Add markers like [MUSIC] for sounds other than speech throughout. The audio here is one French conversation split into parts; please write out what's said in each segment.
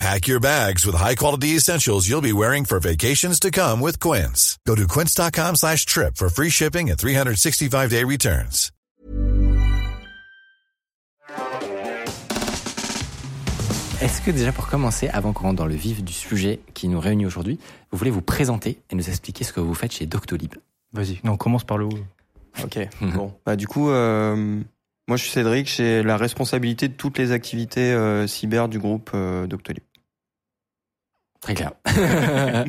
Pack your bags with high-quality essentials you'll be wearing for vacations to come with Quince. Go to quince.com slash trip for free shipping and 365-day returns. Est-ce que déjà pour commencer, avant qu'on rentre dans le vif du sujet qui nous réunit aujourd'hui, vous voulez vous présenter et nous expliquer ce que vous faites chez Doctolib? Vas-y, non, on commence par le haut. Ok, [LAUGHS] bon. Bah, du coup, euh, moi je suis Cédric, j'ai la responsabilité de toutes les activités euh, cyber du groupe euh, Doctolib. Très clair. [LAUGHS]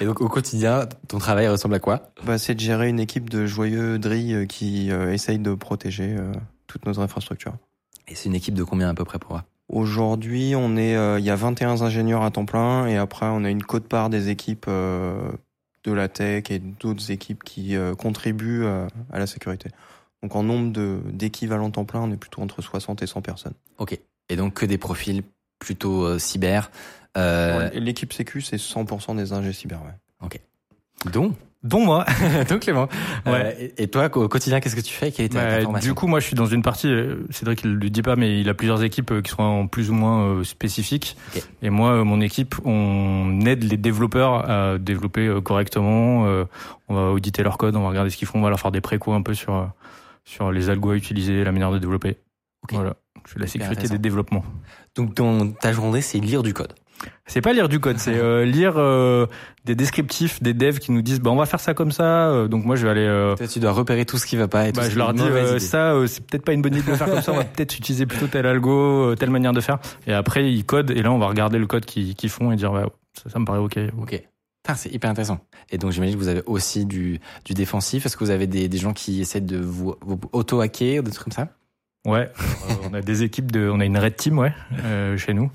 et donc au quotidien, ton travail ressemble à quoi? Bah, C'est de gérer une équipe de joyeux drilles qui euh, essaye de protéger euh, toutes nos infrastructures. Et c'est une équipe de combien à peu près pour moi Aujourd'hui, on est, euh, il y a 21 ingénieurs à temps plein et après on a une cote-part des équipes euh, de la tech et d'autres équipes qui euh, contribuent euh, à la sécurité. Donc en nombre de d'équivalents temps plein, on est plutôt entre 60 et 100 personnes. Ok. Et donc que des profils plutôt euh, cyber. Euh, Et L'équipe sécu, c'est 100% des ingés cyber. Ouais. dont? Dont moi. [LAUGHS] donc Clément. Ouais. Euh, et, et toi au quotidien, qu'est-ce que tu fais? Quelle est ta, Bah, formation du coup, moi, je suis dans une partie. euh, Cédric, il le dit pas, mais il a plusieurs équipes qui sont en plus ou moins euh, spécifiques. Ok. Et moi, euh, mon équipe, on aide les développeurs à développer euh, correctement. euh, on va auditer leur code, on va regarder ce qu'ils font, on va leur faire des précos un peu sur euh, sur les algos à utiliser, la manière de développer. Ok. Voilà. Fais la sécurité des développements. donc ton, ta journée, c'est lire du code. C'est pas lire du code, c'est euh, lire euh, des descriptifs des devs qui nous disent bah on va faire ça comme ça. Euh, donc moi je vais aller euh, Toi, tu dois repérer tout ce qui va pas. Et tout Bah, je leur dis euh, ça, euh, c'est peut-être pas une bonne idée de le faire comme ça. On va [LAUGHS] peut-être utiliser plutôt tel algo, euh, telle manière de faire. Et après ils codent et là on va regarder le code qu'ils qu'ils font et dire ouais, ça, ça me paraît ok. Ok. C'est hyper intéressant. Et donc j'imagine que vous avez aussi du, du défensif. Est-ce que vous avez des, des gens qui essaient de vous, vous auto-hacker, des trucs comme ça? Ouais, euh, on a des équipes de, on a une red team ouais euh, chez nous.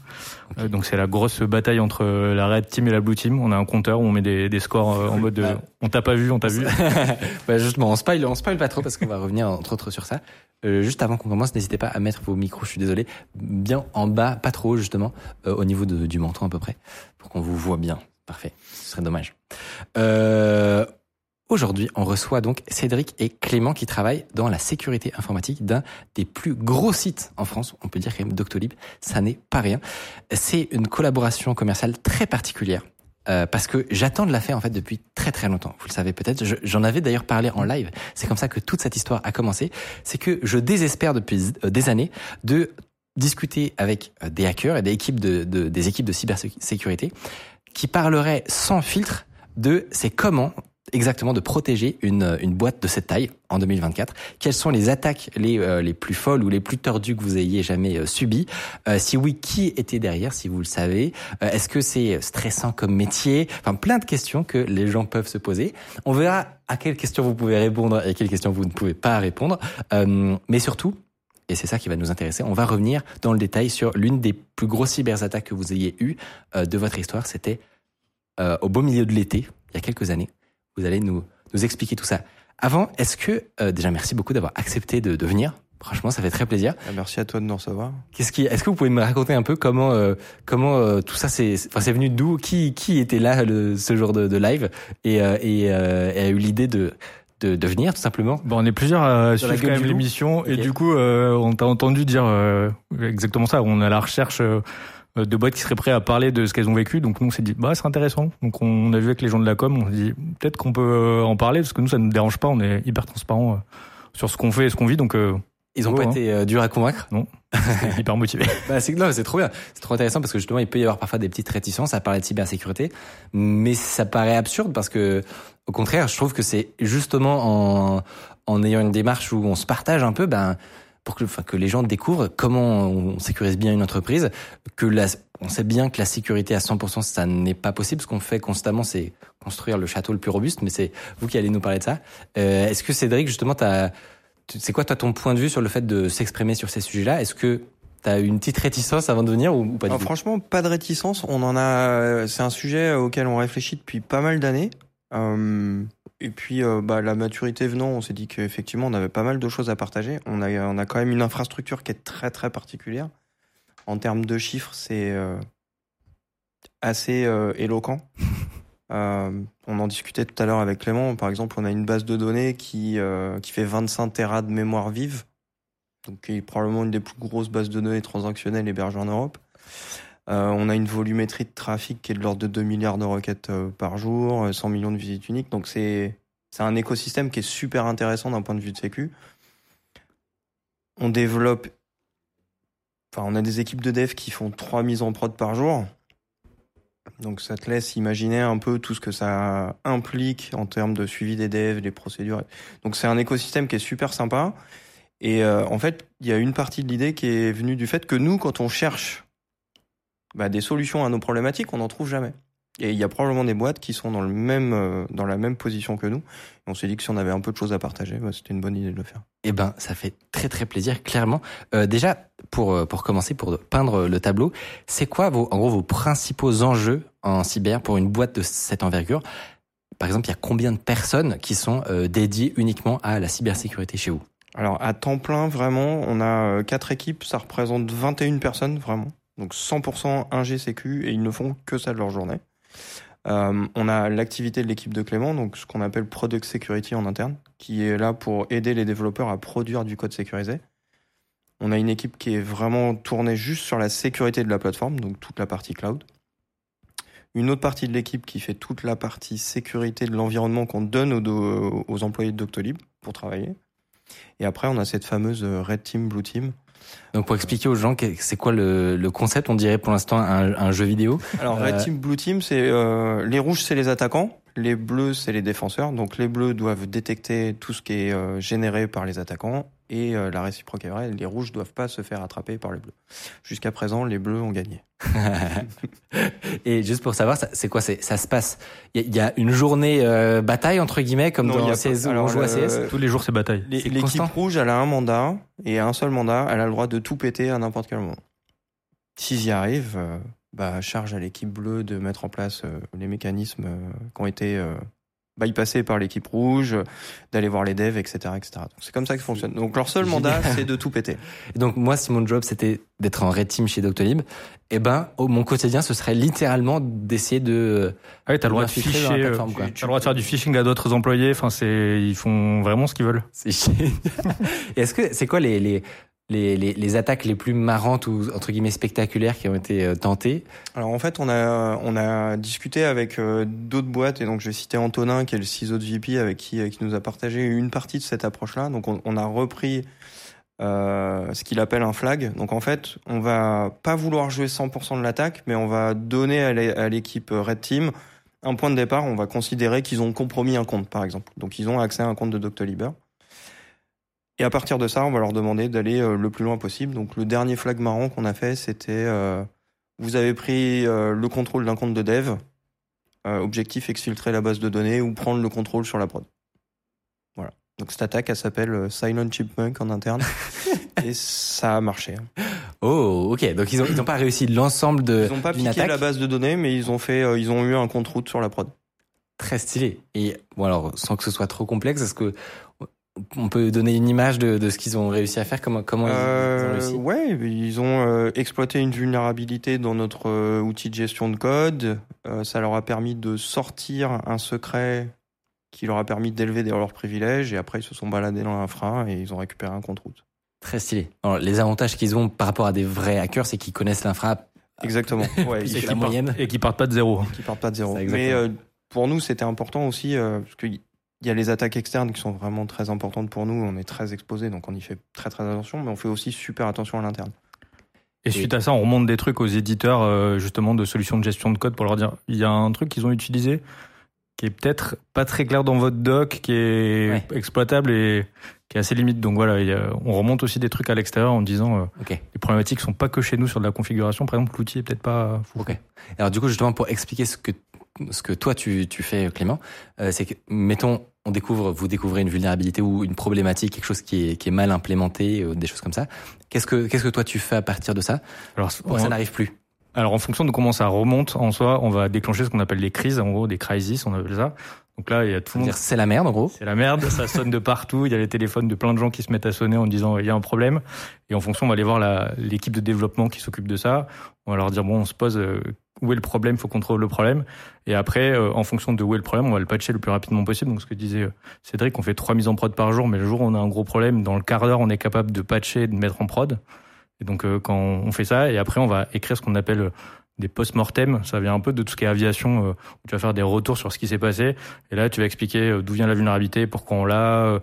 Euh, donc c'est la grosse bataille entre la red team et la blue team. On a un compteur où on met des, des scores euh, en mode de, Bah. on t'a pas vu, on t'a vu. [LAUGHS] bah justement, on spoil, on spoil pas trop parce qu'on va revenir entre autres sur ça. Juste avant qu'on commence, n'hésitez pas à mettre vos micros, je suis désolé, bien en bas, pas trop haut, justement, au niveau de- du menton à peu près, pour qu'on vous voit bien. Parfait, ce serait dommage. Euh, Aujourd'hui, on reçoit donc Cédric et Clément qui travaillent dans la sécurité informatique d'un des plus gros sites en France. On peut dire quand même Doctolib, ça n'est pas rien. C'est une collaboration commerciale très particulière. euh, parce que j'attends de la faire en fait depuis très très longtemps. Vous le savez peut-être. Je- J'en avais d'ailleurs parlé en live. C'est comme ça que toute cette histoire a commencé. C'est que je désespère depuis euh, des années de discuter avec euh, des hackers et des équipes de, de- des équipes de cybersécurité qui parleraient sans filtre de c'est comment exactement de protéger une, une boîte de cette taille en 2024 Quelles sont les attaques les, euh, les plus folles ou les plus tordues que vous ayez jamais euh, subies? Euh, Si oui, qui était derrière, si vous le savez? Euh, Est-ce que c'est stressant comme métier? Enfin, plein de questions que les gens peuvent se poser. On verra à quelles questions vous pouvez répondre et à quelles questions vous ne pouvez pas répondre. Euh, mais surtout, et c'est ça qui va nous intéresser, on va revenir dans le détail sur l'une des plus grosses cyberattaques que vous ayez eues euh, de votre histoire. C'était euh, au beau milieu de l'été, il y a quelques années. Vous allez nous, nous expliquer tout ça. Avant, est-ce que, euh, déjà merci beaucoup d'avoir accepté de, de venir. Franchement, ça fait très plaisir. Ah, Merci à toi de nous recevoir. Qu'est-ce qui, est-ce que vous pouvez me raconter un peu comment, euh, comment euh, tout ça c'est, enfin, c'est venu d'où, qui, qui était là le, ce jour de, de live? Et, euh, et, euh, et a eu l'idée de, de, de venir tout simplement. Bon, on est plusieurs à suivre quand même l'émission et du coup, euh, on t'a entendu dire euh, exactement ça. On est à la recherche euh, de boîtes qui seraient prêtes à parler de ce qu'elles ont vécu. Donc nous, on s'est dit, bah c'est intéressant. Donc on a vu avec les gens de la com, on s'est dit peut-être qu'on peut euh, en parler parce que nous, ça ne nous dérange pas. On est hyper transparent euh, sur ce qu'on fait et ce qu'on vit, donc euh, Ils ont pas hein. été euh, durs à convaincre? [LAUGHS] hyper motivé. Bah, c'est non, c'est trop bien. C'est trop intéressant parce que justement, il peut y avoir parfois des petites réticences à parler de cybersécurité, mais ça paraît absurde parce que, au contraire, je trouve que c'est justement en, en ayant une démarche où on se partage un peu, ben, pour que, enfin, que les gens découvrent comment on sécurise bien une entreprise, que la, on sait bien que la sécurité à 100%, ça n'est pas possible. Ce qu'on fait constamment, c'est construire le château le plus robuste, mais c'est vous qui allez nous parler de ça. Euh, Est-ce que Cédric, justement, c'est quoi toi ton point de vue sur le fait de s'exprimer sur ces sujets-là? Est-ce que T'as une petite réticence avant de venir ou, pas du Ah, franchement, pas de réticence. On en a. C'est un sujet auquel on réfléchit depuis pas mal d'années. Euh, et puis, euh, bah, la maturité venant, on s'est dit qu'effectivement, on avait pas mal de choses à partager. On a, on a quand même une infrastructure qui est très, très particulière. En termes de chiffres, c'est euh, assez euh, éloquent. Euh, [LAUGHS] on en discutait tout à l'heure avec Clément. Par exemple, on a une base de données qui, qui fait 25 Tera de mémoire vive. Donc, qui est probablement une des plus grosses bases de données transactionnelles hébergées en Europe. Euh, on a une volumétrie de trafic qui est de l'ordre de 2 milliards de requêtes euh, par jour, euh, 100 millions de visites uniques. Donc c'est un écosystème qui est super intéressant d'un point de vue de sécu. On développe enfin on a des équipes de dev qui font trois mises en prod par jour. Donc ça te laisse imaginer un peu tout ce que ça implique en termes de suivi des devs, des procédures. Donc c'est un écosystème qui est super sympa. Et euh, en fait, il y a une partie de l'idée qui est venue du fait que nous, quand on cherche bah, des solutions à nos problématiques, on n'en trouve jamais. Et il y a probablement des boîtes qui sont dans le même euh, dans la même position que nous. Et on s'est dit que si on avait un peu de choses à partager, bah, c'était une bonne idée de le faire. Eh ben, ça fait très très plaisir, clairement. Euh, déjà, pour euh, pour commencer, pour peindre le tableau, c'est quoi vos en gros vos principaux enjeux en cyber pour une boîte de cette envergure? Par exemple, il y a combien de personnes qui sont euh, dédiées uniquement à la cybersécurité chez vous? Alors à temps plein, vraiment, on a quatre équipes, ça représente 21 personnes vraiment. Donc 100% ingé sécu et ils ne font que ça de leur journée. Euh, on a l'activité de l'équipe de Clément, donc ce qu'on appelle Product Security en interne, qui est là pour aider les développeurs à produire du code sécurisé. On a une équipe qui est vraiment tournée juste sur la sécurité de la plateforme, donc toute la partie cloud. Une autre partie de l'équipe qui fait toute la partie sécurité de l'environnement qu'on donne aux, aux, employés de Doctolib pour travailler. Et après, on a cette fameuse Red Team, Blue Team. Donc pour expliquer aux gens c'est quoi le, le, concept, on dirait pour l'instant un, un, jeu vidéo. Alors Red euh... Team, Blue Team, c'est euh, les rouges c'est les attaquants, les bleus c'est les défenseurs. Donc les bleus doivent détecter tout ce qui est euh, généré par les attaquants et euh, la réciproque est vraie, les rouges doivent pas se faire attraper par les bleus. Jusqu'à présent, les bleus ont gagné. [LAUGHS] et juste pour savoir, c'est quoi Ça se passe? Il y, a une journée euh, bataille entre guillemets comme non, dans CS on joue à CS. Tous les jours c'est bataille. L'équipe rouge, elle a un mandat et un seul mandat, elle a le droit de tout péter à n'importe quel moment. S'ils y arrivent, euh, bah charge à l'équipe bleue de mettre en place euh, les mécanismes euh, qui ont été bypasser par l'équipe rouge, d'aller voir les devs, etc., etc. Donc c'est comme ça que ça fonctionne. Donc leur seul mandat, c'est de tout péter. [LAUGHS] Et donc moi, si mon job c'était d'être en red team chez Doctolib, eh ben, mon quotidien, ce serait littéralement d'essayer de. Ah oui, t'as le droit de ficher, euh, tu, as le droit de faire du phishing à d'autres employés. Enfin, c'est, ils font vraiment ce qu'ils veulent. C'est [LAUGHS] Est-ce que c'est quoi les, les les, attaques les plus marrantes ou entre guillemets spectaculaires qui ont été euh, tentées Alors en fait, on a discuté avec euh, d'autres boîtes et donc je vais citer Antonin qui est le CISO de VP avec qui qui nous a partagé une partie de cette approche-là. Donc on, a repris euh, ce qu'il appelle un flag. Donc en fait, on va pas vouloir jouer 100% de l'attaque, mais on va donner à l'équipe Red Team un point de départ. On va considérer qu'ils ont compromis un compte, par exemple. Donc ils ont accès à un compte de Doctolib. Et à partir de ça, on va leur demander d'aller euh, le plus loin possible. Donc le dernier flag marrant qu'on a fait, c'était euh, vous avez pris euh, le contrôle d'un compte de dev, euh, objectif exfiltrer la base de données ou prendre le contrôle sur la prod. Voilà. Donc cette attaque, elle s'appelle euh, Silent Chipmunk en interne. [LAUGHS] et ça a marché. hein. Oh, ok. Donc ils ont ils ont pas réussi l'ensemble de. Ils ont pas piqué attaque. la base de données, mais ils ont fait, euh, ils ont eu un compte route sur la prod. Très stylé. Et bon alors, sans que ce soit trop complexe, est-ce que on peut donner une image de, de ce qu'ils ont réussi à faire Comment, comment ils, euh, ils ont réussi? Ouais, ils ont euh, exploité une vulnérabilité dans notre euh, outil de gestion de code. Euh, ça leur a permis de sortir un secret qui leur a permis d'élever leurs privilèges. Et après, ils se sont baladés dans l'infra et ils ont récupéré un compte route. Très stylé. Alors, les avantages qu'ils ont par rapport à des vrais hackers, c'est qu'ils connaissent l'infra. Exactement. [LAUGHS] Ouais. Et qui partent pas de zéro. qui partent pas de zéro. Mais euh, pour nous, c'était important aussi euh, parce qu'il y a les attaques externes qui sont vraiment très importantes pour nous. On est très exposés, donc on y fait très très attention. Mais on fait aussi super attention à l'interne. Et suite à ça, on remonte des trucs aux éditeurs euh, justement de solutions de gestion de code pour leur dire il y a un truc qu'ils ont utilisé qui est peut-être pas très clair dans votre doc, qui est Ouais. exploitable et qui est assez limite. Donc voilà, on remonte aussi des trucs à l'extérieur en disant euh, les problématiques sont pas que chez nous sur de la configuration. Par exemple, l'outil est peut-être pas fou. Ok. Alors du coup, justement, pour expliquer ce que ce que toi tu, tu fais, Clément, euh, c'est que mettons, on découvre, vous découvrez une vulnérabilité ou une problématique, quelque chose qui est, qui est mal implémenté, euh, des choses comme ça. Qu'est-ce que qu'est-ce que toi tu fais à partir de ça Alors, pour que on- ça n'arrive plus Alors en fonction de comment ça remonte en soi, on va déclencher ce qu'on appelle les crises, en gros des crises, on appelle ça. Donc là, il y a tout le monde. C'est la merde, en gros. C'est la merde, ça sonne de partout. Il y a les téléphones de plein de gens qui se mettent à sonner en disant il y a un problème. Et en fonction, on va aller voir l'équipe de développement qui s'occupe de ça. On va leur dire bon, on se pose euh, où est le problème, il faut qu'on trouve le problème. Et après, euh, en fonction de où est le problème, on va le patcher le plus rapidement possible. Donc ce que disait euh, Cédric, on fait trois mises en prod par jour, mais le jour où on a un gros problème, dans le quart d'heure, on est capable de patcher, de mettre en prod. Et donc quand on fait ça, et après on va écrire ce qu'on appelle des post-mortem. Ça vient un peu de tout ce qui est aviation, euh, où tu vas faire des retours sur ce qui s'est passé. Et là, tu vas expliquer euh, d'où vient la vulnérabilité, pourquoi on l'a. Euh,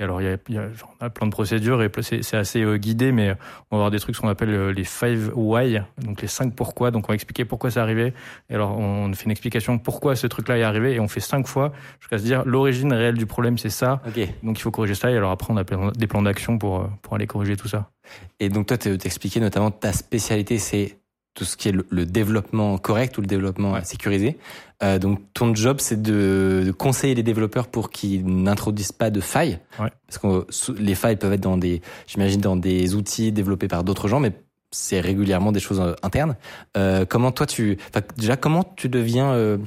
et alors, il y a, y a, on a plein de procédures et c'est assez guidé, mais on va avoir des trucs qu'on appelle les five why, donc les cinq pourquoi. Donc, on va expliquer pourquoi c'est arrivé. Et alors, on fait une explication pourquoi ce truc-là est arrivé et on fait cinq fois jusqu'à se dire l'origine réelle du problème, c'est ça. Donc, il faut corriger ça. Et alors, après, on a des plans d'action pour, pour aller corriger tout ça. Et donc, toi, t'expliquais notamment ta spécialité, c'est tout ce qui est le, développement correct ou le développement sécurisé. Euh, donc ton job c'est de, conseiller les développeurs pour qu'ils n'introduisent pas de failles, parce que les failles peuvent être dans des, j'imagine dans des outils développés par d'autres gens, mais c'est régulièrement des choses euh, internes. Euh, comment toi tu, déjà comment tu deviens euh,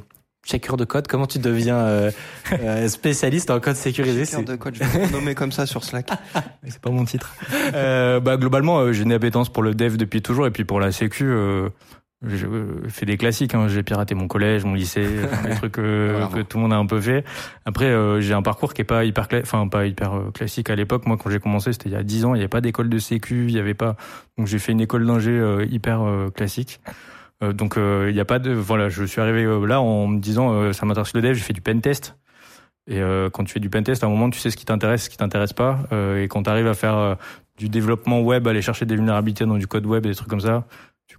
checker de code, comment tu deviens euh, [LAUGHS] euh, spécialiste en code sécurisé Checker de code, je vais te nommer comme ça sur Slack. [LAUGHS] c'est pas mon titre. [LAUGHS] Euh, bah globalement, euh, j'ai une appétence pour le dev depuis toujours et puis pour la sécu. Euh, j'ai fait des classiques, hein. j'ai piraté mon collège, mon lycée, des trucs que tout le monde a un peu fait. Après, j'ai un parcours qui est pas hyper, enfin pas hyper classique à l'époque. Moi, quand j'ai commencé, c'était il y a 10 ans, il n'y avait pas d'école de sécu, il y avait pas. Donc j'ai fait une école d'ingé hyper classique. Euh, donc il euh, n'y a pas de voilà, je suis arrivé euh, là en me disant ça m'intéresse le dev, j'ai fait du pen test. Et quand tu fais du pen test, à un moment tu sais ce qui t'intéresse, ce qui t'intéresse pas. et quand tu arrives à faire du développement web, aller chercher des vulnérabilités dans du code web et des trucs comme ça,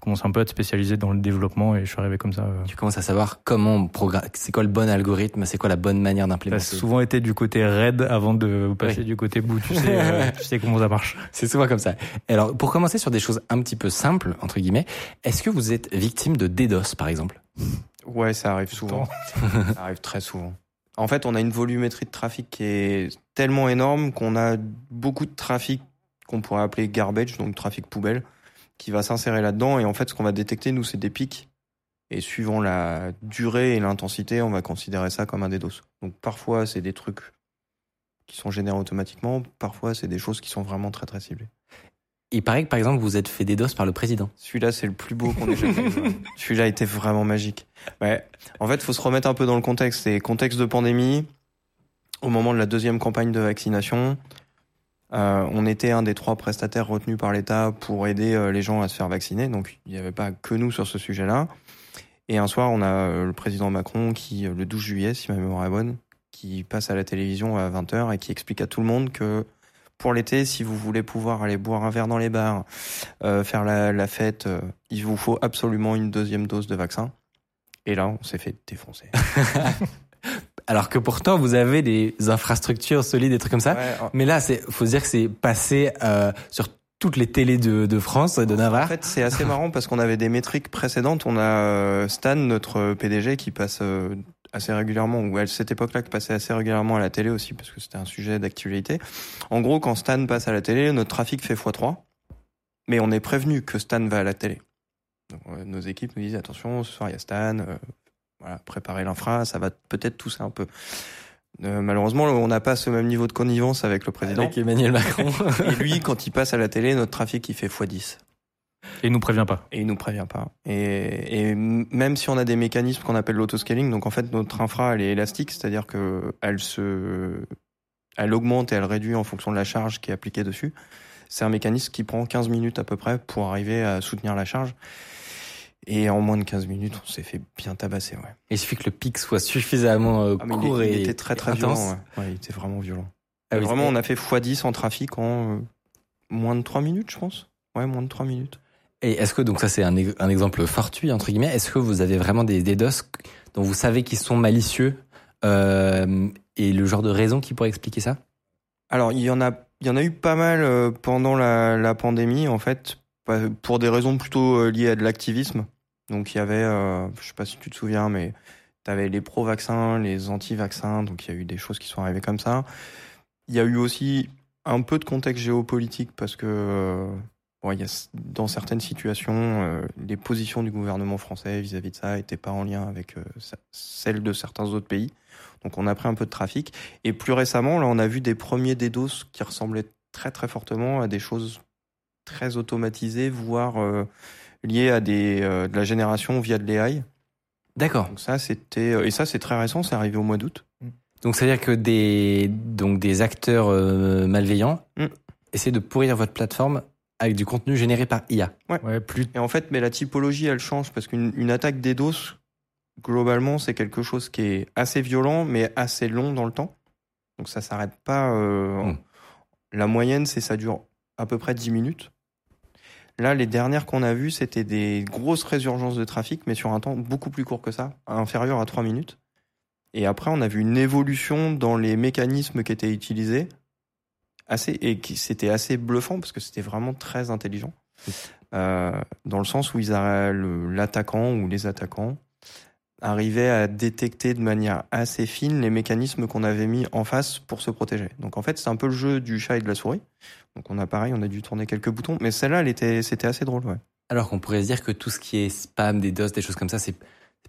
tu commences un peu à te spécialiser dans le développement et je suis arrivé comme ça. Tu commences à savoir comment programme, c'est quoi le bon algorithme, c'est quoi la bonne manière d'implémenter. Ça a souvent été du côté raid avant de passer du côté bout. Tu sais, euh, [LAUGHS] tu sais comment ça marche. C'est souvent comme ça. Alors, pour commencer sur des choses un petit peu simples entre guillemets, est-ce que vous êtes victime de DDoS par exemple? Ouais, ça arrive souvent. [LAUGHS] ça arrive très souvent. En fait, on a une volumétrie de trafic qui est tellement énorme qu'on a beaucoup de trafic qu'on pourrait appeler garbage, donc trafic poubelle qui va s'insérer là-dedans. Et en fait, ce qu'on va détecter, nous, c'est des pics. Et suivant la durée et l'intensité, on va considérer ça comme un DDoS. Donc parfois, c'est des trucs qui sont générés automatiquement. Parfois, c'est des choses qui sont vraiment très très ciblées. Il paraît que par exemple, vous êtes fait DDoS par le président. Celui-là, c'est le plus beau qu'on ait jamais vu. [LAUGHS] Celui-là était vraiment magique. Ouais. En fait, il faut se remettre un peu dans le contexte. C'est contexte de pandémie. Au moment de la deuxième campagne de vaccination, euh, on était un des trois prestataires retenus par l'État pour aider euh, les gens à se faire vacciner, donc il n'y avait pas que nous sur ce sujet-là. Et un soir, on a euh, le président Macron qui, le 12 juillet, si ma mémoire est bonne, qui passe à la télévision à 20h et qui explique à tout le monde que pour l'été, si vous voulez pouvoir aller boire un verre dans les bars, faire la, la fête, il vous faut absolument une deuxième dose de vaccin. Et là, on s'est fait défoncer. [LAUGHS] alors que pourtant vous avez des infrastructures solides, des trucs comme ça. Mais là, c'est, faut se dire que c'est passé euh, sur toutes les télés de, de France et de Navarre. En fait, c'est assez marrant parce qu'on avait des métriques précédentes. On a euh, Stan, notre PDG, qui passe euh, assez régulièrement, ou à cette époque-là, qui passait assez régulièrement à la télé aussi, parce que c'était un sujet d'actualité. En gros, quand Stan passe à la télé, notre trafic fait x3, mais on est prévenu que Stan va à la télé. Donc, nos équipes nous disent attention, ce soir il y a Stan, voilà, préparer l'infra, ça va peut-être tousser un peu. Euh, malheureusement, on n'a pas ce même niveau de connivence avec le président. Avec Emmanuel Macron. [LAUGHS] et lui, quand il passe à la télé, notre trafic, il fait x10. Et il nous prévient pas. Et il nous prévient pas. Et, et même si on a des mécanismes qu'on appelle l'autoscaling, donc en fait notre infra elle est élastique, c'est-à-dire que elle se, elle augmente et elle réduit en fonction de la charge qui est appliquée dessus. C'est un mécanisme qui prend 15 minutes à peu près pour arriver à soutenir la charge. Et en moins de 15 minutes, on s'est fait bien tabasser, ouais. il suffit que le pic soit suffisamment euh, ah, court il, et. Il était très très violent, ouais. Il était vraiment violent. Ah vraiment, on a fait x10 en trafic en euh, moins de 3 minutes, je pense. Ouais, moins de 3 minutes. Et est-ce que, donc ça c'est un, un, exemple fortuit, entre guillemets, est-ce que vous avez vraiment des, des DOS dont vous savez qu'ils sont malicieux euh, et le genre de raison qui pourrait expliquer ça? Alors, il y en a, il y en a eu pas mal pendant la, la pandémie, en fait, pour des raisons plutôt euh, liées à de l'activisme. Donc il y avait, euh, je sais pas si tu te souviens, mais tu avais les pro-vaccins, les anti-vaccins, donc il y a eu des choses qui sont arrivées comme ça. Il y a eu aussi un peu de contexte géopolitique parce que euh, bon, il y a, dans certaines situations, euh, les positions du gouvernement français vis-à-vis de ça n'étaient pas en lien avec euh, celles de certains autres pays. Donc on a pris un peu de trafic. Et plus récemment, là, on a vu des premiers DDoS qui ressemblaient très très fortement à des choses très automatisées, voire euh, liées à des, euh, de la génération via de l'AI. D'accord. Donc ça, c'était et ça c'est très récent, c'est arrivé au mois d'août. Donc ça veut dire que des donc des acteurs euh, malveillants Mm. essaient de pourrir votre plateforme avec du contenu généré par IA. Ouais, plus Et en fait, mais la typologie, elle change parce qu'une une attaque DDoS, globalement, c'est quelque chose qui est assez violent, mais assez long dans le temps. Donc ça s'arrête pas. euh, Mm. La moyenne, c'est ça dure à peu près 10 minutes. Là, les dernières qu'on a vues, c'était des grosses résurgences de trafic, mais sur un temps beaucoup plus court que ça, inférieur à 3 minutes. Et après, on a vu une évolution dans les mécanismes qui étaient utilisés, assez, et qui c'était assez bluffant parce que c'était vraiment très intelligent. Euh, dans le sens où ils l'attaquant ou les attaquants arrivaient à détecter de manière assez fine les mécanismes qu'on avait mis en face pour se protéger. Donc en fait, c'est un peu le jeu du chat et de la souris. Donc on a pareil, on a dû tourner quelques boutons, mais celle-là, elle était, c'était assez drôle, ouais. Alors qu'on pourrait se dire que tout ce qui est spam, des DOS, des choses comme ça, c'est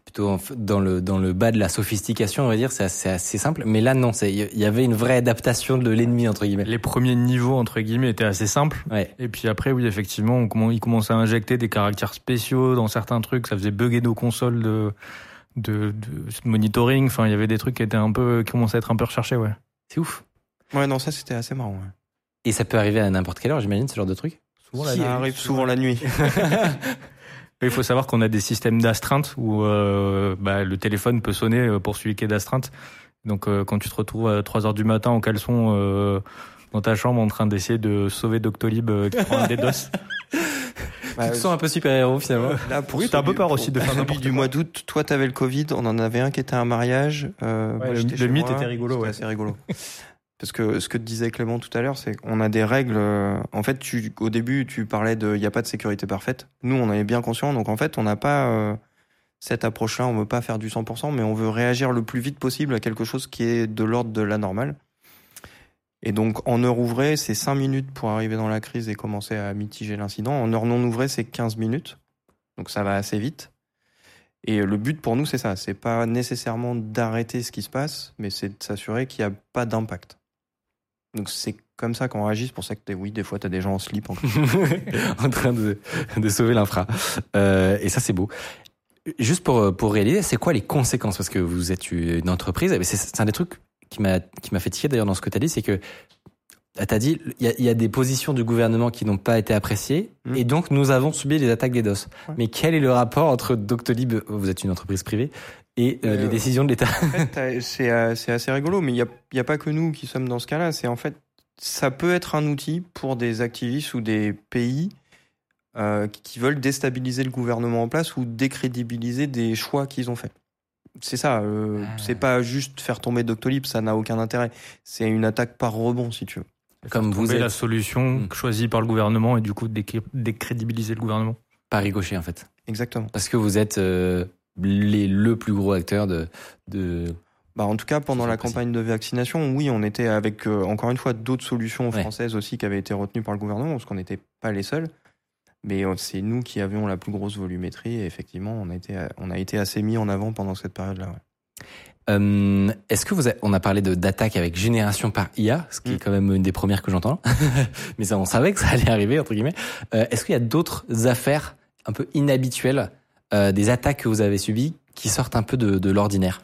plutôt dans le dans le bas de la sophistication, on va dire, c'est assez, assez simple. Mais là, non, c'est il y avait une vraie adaptation de l'ennemi entre guillemets. les premiers niveaux entre guillemets étaient assez simples. Ouais. Et puis après, oui, effectivement, on ils commençaient à injecter des caractères spéciaux dans certains trucs. Ça faisait bugger nos consoles de, de, de monitoring. Enfin, il y avait des trucs qui étaient un peu, qui commençaient à être un peu recherchés, ouais. C'est ouf. Ouais, non, ça c'était assez marrant. Ouais. Et ça peut arriver à n'importe quelle heure, j'imagine, ce genre de truc. Souvent, Ça arrive souvent la nuit. [LAUGHS] Il faut savoir qu'on a des systèmes d'astreinte où euh, bah, le téléphone peut sonner euh, pour celui qui est d'astreinte. Donc euh, quand tu te retrouves à 3 heures du matin en caleçon euh, dans ta chambre en train d'essayer de sauver Doctolib euh, qui prend un DDoS, [LAUGHS] Bah, tu te sens un peu super-héros finalement. Là, pour Oui, t'as un peu peur aussi de faire n'importe du mois d'août. Toi, t'avais le Covid. On en avait un qui était un mariage. Euh, moi, le- mythe moi. était rigolo, C'était ouais. assez rigolo. [LAUGHS] Parce que ce que disait Clément tout à l'heure, c'est qu'on a des règles. euh, En fait, tu, au début, tu parlais de, il n'y a pas de sécurité parfaite. Nous, on en est bien conscient. Donc, en fait, on n'a pas euh, cette approche-là. On veut pas faire du 100%, mais on veut réagir le plus vite possible à quelque chose qui est de l'ordre de la normale. Et donc, en heure ouvrée, c'est 5 minutes pour arriver dans la crise et commencer à mitiger l'incident. En heure non ouvrée, c'est 15 minutes. Donc, ça va assez vite. Et le but pour nous, c'est ça. C'est pas nécessairement d'arrêter ce qui se passe, mais c'est de s'assurer qu'il n'y a pas d'impact. Donc, c'est comme ça qu'on réagit. C'est pour ça que, oui, des fois, tu as des gens en slip. En... [LAUGHS] en train de, de sauver l'infra. Euh, et ça, c'est beau. Juste pour, pour réaliser, c'est quoi les conséquences? Parce que vous êtes une entreprise, c'est un des trucs qui m'a qui m'a fait tiquer d'ailleurs dans ce que tu as dit, c'est que tu as dit, il y a, il y a des positions du gouvernement qui n'ont pas été appréciées, Mm. et donc nous avons subi les attaques des DOS. Ouais. Mais quel est le rapport entre Doctolib, vous êtes une entreprise privée, et euh, Euh, les décisions de l'État En fait, [LAUGHS] c'est euh, c'est assez rigolo, mais il n'y a, y a pas que nous qui sommes dans ce cas-là. C'est en fait, ça peut être un outil pour des activistes ou des pays euh, qui veulent déstabiliser le gouvernement en place ou décrédibiliser des choix qu'ils ont faits. C'est ça. euh, Ah. C'est pas juste faire tomber Doctolib, ça n'a aucun intérêt. C'est une attaque par rebond, si tu veux. Comme vous êtes la solution Mm. choisie par le gouvernement et du coup décré- décrédibiliser le gouvernement. pas ricochet en fait, Exactement. parce que vous êtes euh, les, le plus gros acteur de, de Bah, en tout cas, pendant la campagne de vaccination, oui, on était avec, euh, encore une fois, d'autres solutions Ouais. françaises aussi qui avaient été retenues par le gouvernement, parce qu'on n'était pas les seuls. Mais euh, c'est nous qui avions la plus grosse volumétrie, et effectivement, on a été, on a été assez mis en avant pendant cette période-là. ouais. Euh, Est-ce que vous avez, on a parlé d'attaque avec génération par IA, ce qui est Mm. quand même une des premières que j'entends, [LAUGHS] mais ça on savait que ça allait arriver entre guillemets. Euh, Est-ce qu'il y a d'autres affaires un peu inhabituelles, des attaques que vous avez subies qui sortent un peu de, de l'ordinaire